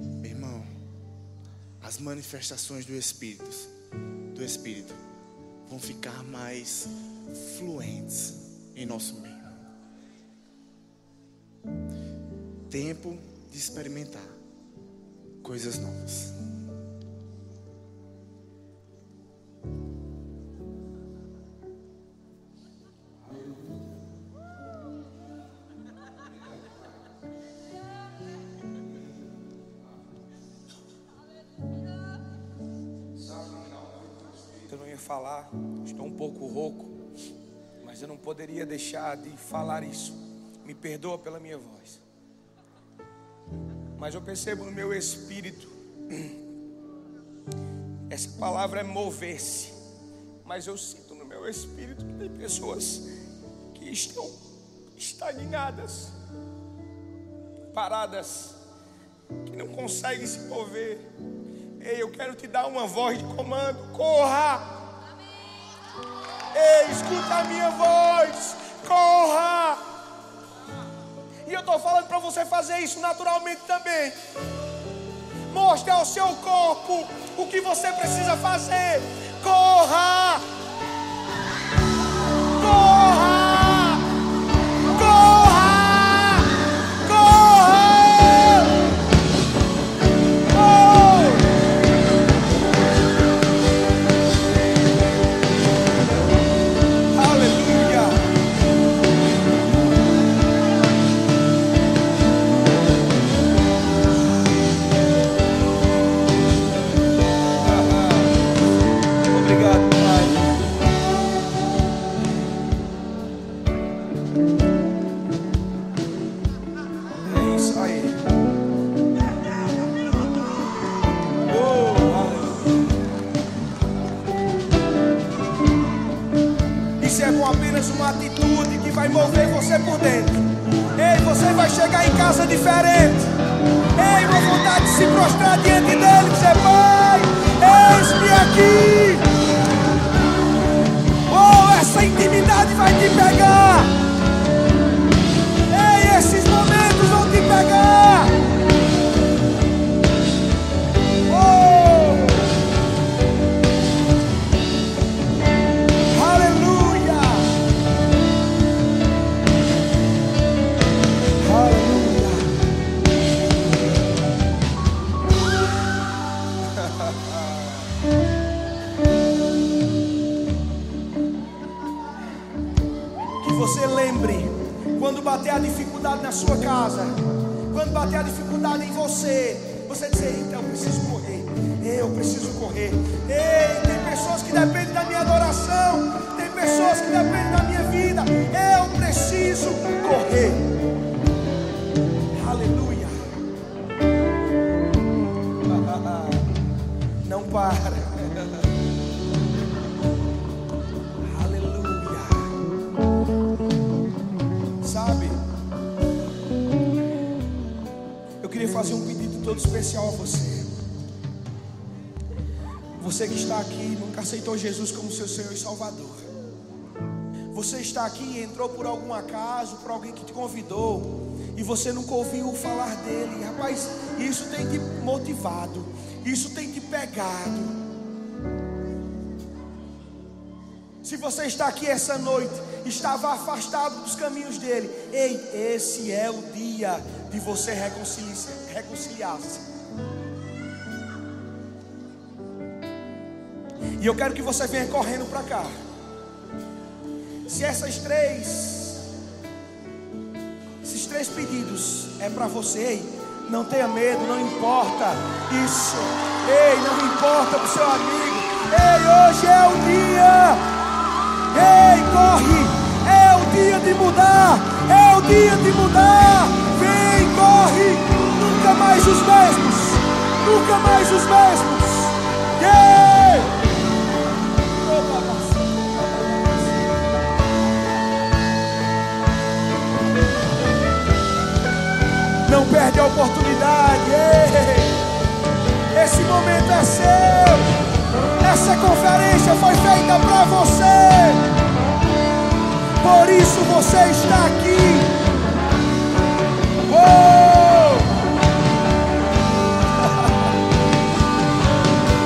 Meu irmão, as manifestações do Espírito, do Espírito, vão ficar mais fluentes em nosso meio. Tempo de experimentar coisas novas. Falar, estou um pouco rouco, mas eu não poderia deixar de falar isso. Me perdoa pela minha voz. Mas eu percebo no meu espírito, [CLEARS THROAT] essa palavra é mover-se, mas eu sinto no meu espírito que tem pessoas que estão estagnadas, paradas, que não conseguem se mover. Ei, eu quero te dar uma voz de comando. Corra! Ei, escuta a minha voz. Corra! E eu estou falando para você fazer isso naturalmente também. Mostre ao seu corpo o que você precisa fazer. Corra! Aceitou Jesus como seu Senhor e Salvador. Você está aqui e entrou por algum acaso, por alguém que te convidou, e você nunca ouviu falar dele. Rapaz, isso tem te motivado, isso tem te pegado. Se você está aqui essa noite, estava afastado dos caminhos dele, ei, esse é o dia de você reconciliar- reconciliar-se. E eu quero que você venha correndo para cá. Se essas três, esses três pedidos é para você, ei, não tenha medo, não importa isso. Ei, não importa para o seu amigo. Ei, hoje é o dia. Ei, corre! É o dia de mudar! É o dia de mudar! Vem, corre! Nunca mais os mesmos! Nunca mais os mesmos! Ei! Não perde a oportunidade! Ei! Esse momento é seu! Essa conferência foi feita para você. Por isso você está aqui. Oh!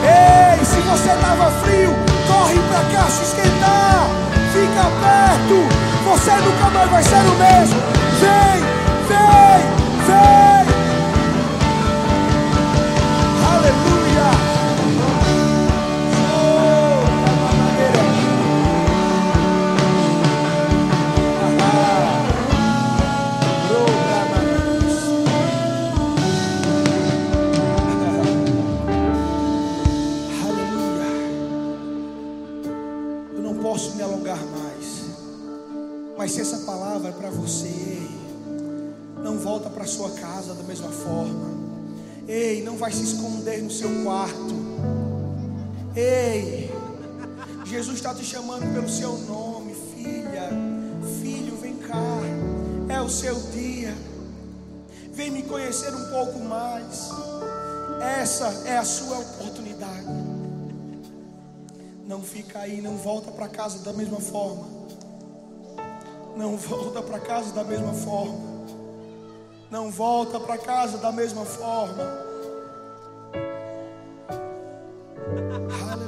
[LAUGHS] Ei, se você estava frio, corre para cá se esquentar. Fica perto. Você nunca mais vai ser o mesmo. Vem, vem, vem. Seu quarto. Ei, Jesus está te chamando pelo seu nome, filha, filho, vem cá. É o seu dia. Vem me conhecer um pouco mais. Essa é a sua oportunidade. Não fica aí, não volta para casa da mesma forma. Não volta para casa da mesma forma. Não volta para casa da mesma forma. Aleluia.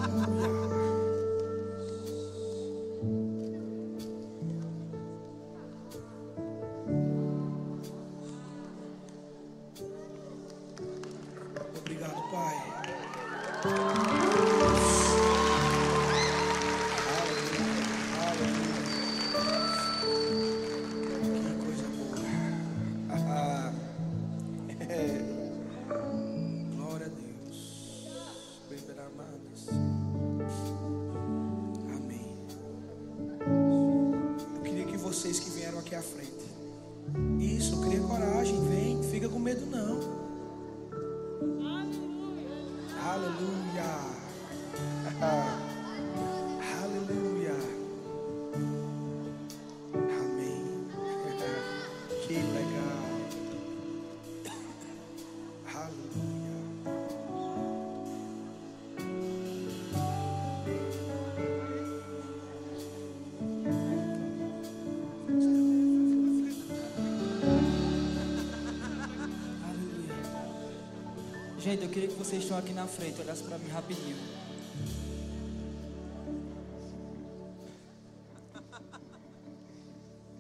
Gente, eu queria que vocês estão aqui na frente, olhassem para mim rapidinho.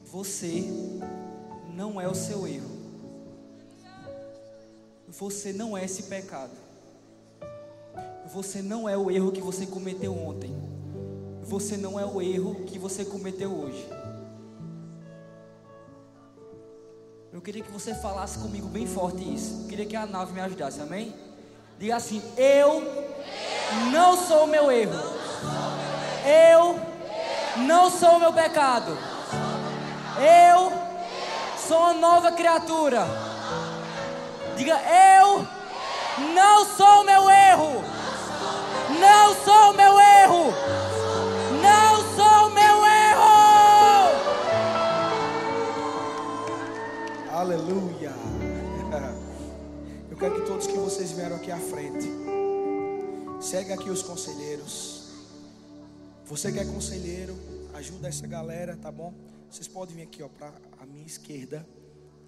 Você não é o seu erro. Você não é esse pecado. Você não é o erro que você cometeu ontem. Você não é o erro que você cometeu hoje. Que você falasse comigo bem forte isso. Eu queria que a nave me ajudasse, amém? Diga assim: Eu não sou o meu erro. Eu não sou o meu pecado. Eu sou uma nova criatura. Diga: Eu não sou o meu erro. Não sou o meu erro. Quero que todos que vocês vieram aqui à frente, segue aqui os conselheiros. Você que é conselheiro, ajuda essa galera, tá bom? Vocês podem vir aqui, ó, para a minha esquerda.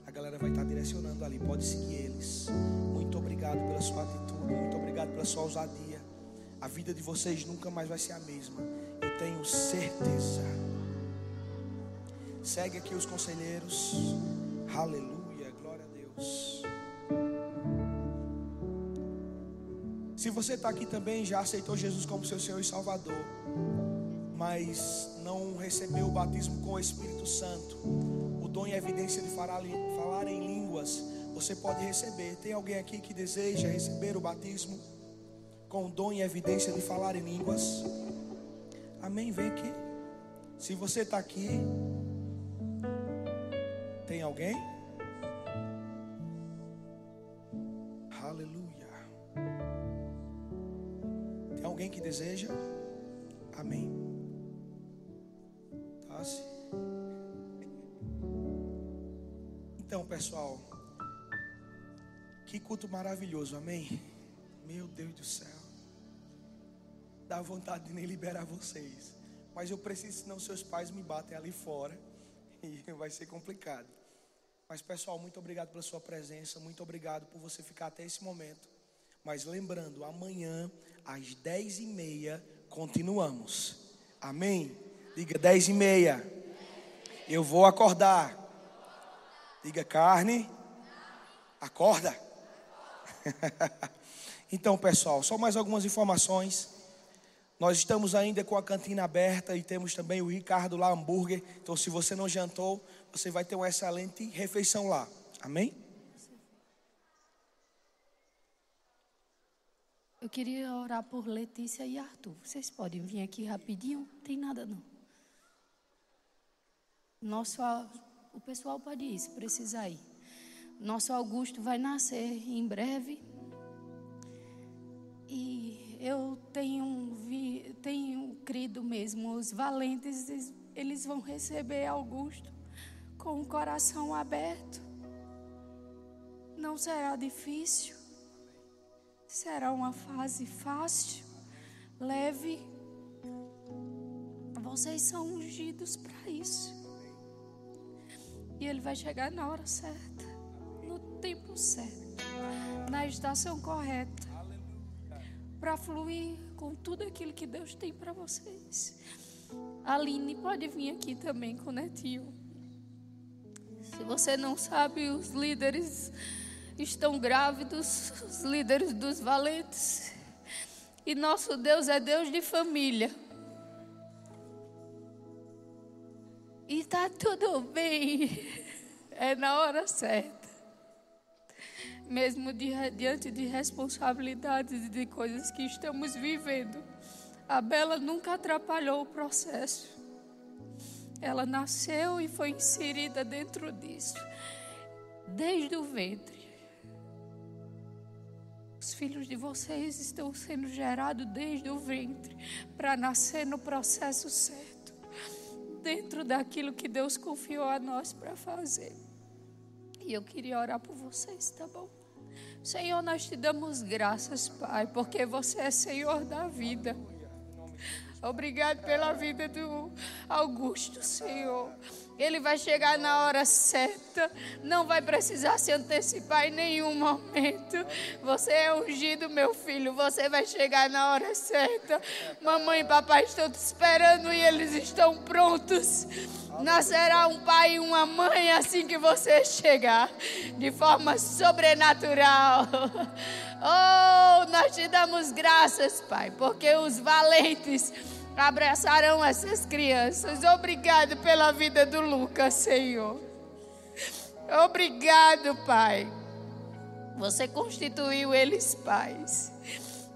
A galera vai estar direcionando ali. Pode seguir eles. Muito obrigado pela sua atitude. Muito obrigado pela sua ousadia. A vida de vocês nunca mais vai ser a mesma. Eu tenho certeza. Segue aqui os conselheiros. Aleluia. Glória a Deus. Se você está aqui também, já aceitou Jesus como seu Senhor e Salvador, mas não recebeu o batismo com o Espírito Santo, o dom e evidência de falar, em línguas, você pode receber. Tem alguém aqui que deseja receber o batismo com o dom e evidência de falar em línguas? Amém? Vem aqui. Se você está aqui, tem alguém? Deseja? Amém. Tá-se. Então, pessoal, que culto maravilhoso, amém? Meu Deus do céu. Dá vontade de nem liberar vocês. Mas eu preciso, senão seus pais me batem ali fora. [LAUGHS] E vai ser complicado. Mas, pessoal, muito obrigado pela sua presença. Muito obrigado por você ficar até esse momento. Mas lembrando, amanhã, às dez e meia, continuamos. Amém? Diga dez e meia. Eu vou acordar. Diga carne. Acorda. [LAUGHS] então, pessoal, só mais algumas informações. Nós estamos ainda com a cantina aberta e temos também o Ricardo lá hambúrguer. Então, se você não jantou, você vai ter uma excelente refeição lá. Amém? Eu queria orar por Letícia e Arthur. Vocês podem vir aqui rapidinho? Não tem nada não. Nosso, o pessoal pode ir, se precisar ir. Nosso Augusto vai nascer em breve. E eu tenho, vi, tenho crido mesmo, os valentes, eles vão receber Augusto com o coração aberto. Não será difícil. Será uma fase fácil, leve. Vocês são ungidos para isso. E ele vai chegar na hora certa, no tempo certo, na estação correta, para fluir com tudo aquilo que Deus tem para vocês. Aline pode vir aqui também com o netinho. Se você não sabe, os líderes estão grávidos, os líderes dos valentes. E nosso Deus é Deus de família. E está tudo bem. É na hora certa. Mesmo diante de responsabilidades e de coisas que estamos vivendo. A Bela nunca atrapalhou o processo. Ela nasceu e foi inserida dentro disso. Desde o ventre. Os filhos de vocês estão sendo gerados desde o ventre para nascer no processo certo dentro daquilo que Deus confiou a nós para fazer. E eu queria orar por vocês, tá bom? Senhor, nós te damos graças, Pai, porque você é Senhor da vida. Obrigado pela vida do Augusto, Senhor. Ele vai chegar na hora certa, não vai precisar se antecipar em nenhum momento. Você é ungido, meu filho, você vai chegar na hora certa. Mamãe e papai estão te esperando e eles estão prontos. Nascerá um pai e uma mãe assim que você chegar, de forma sobrenatural. Oh, nós te damos graças, Pai, porque os valentes abraçarão essas crianças. Obrigado pela vida do Lucas, Senhor. Obrigado, Pai. Você constituiu eles pais.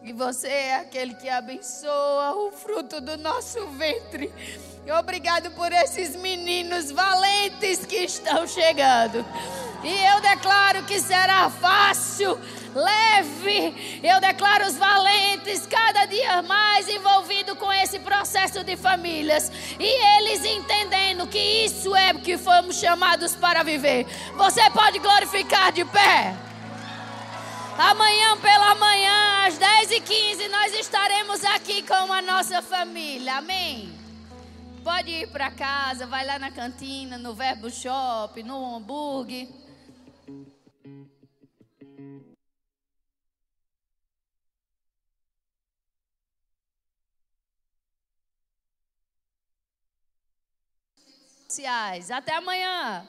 E você é aquele que abençoa o fruto do nosso ventre. Obrigado por esses meninos valentes que estão chegando. E eu declaro que será fácil leve. Eu declaro os valentes cada dia mais envolvidos com esse processo de famílias. E eles entendendo que isso é o que fomos chamados para viver. Você pode glorificar de pé. Amanhã pela manhã, às 10h15, nós estaremos aqui com a nossa família. Amém? Pode ir para casa, vai lá na cantina, no Verbo Shop, no hambúrguer. Até amanhã.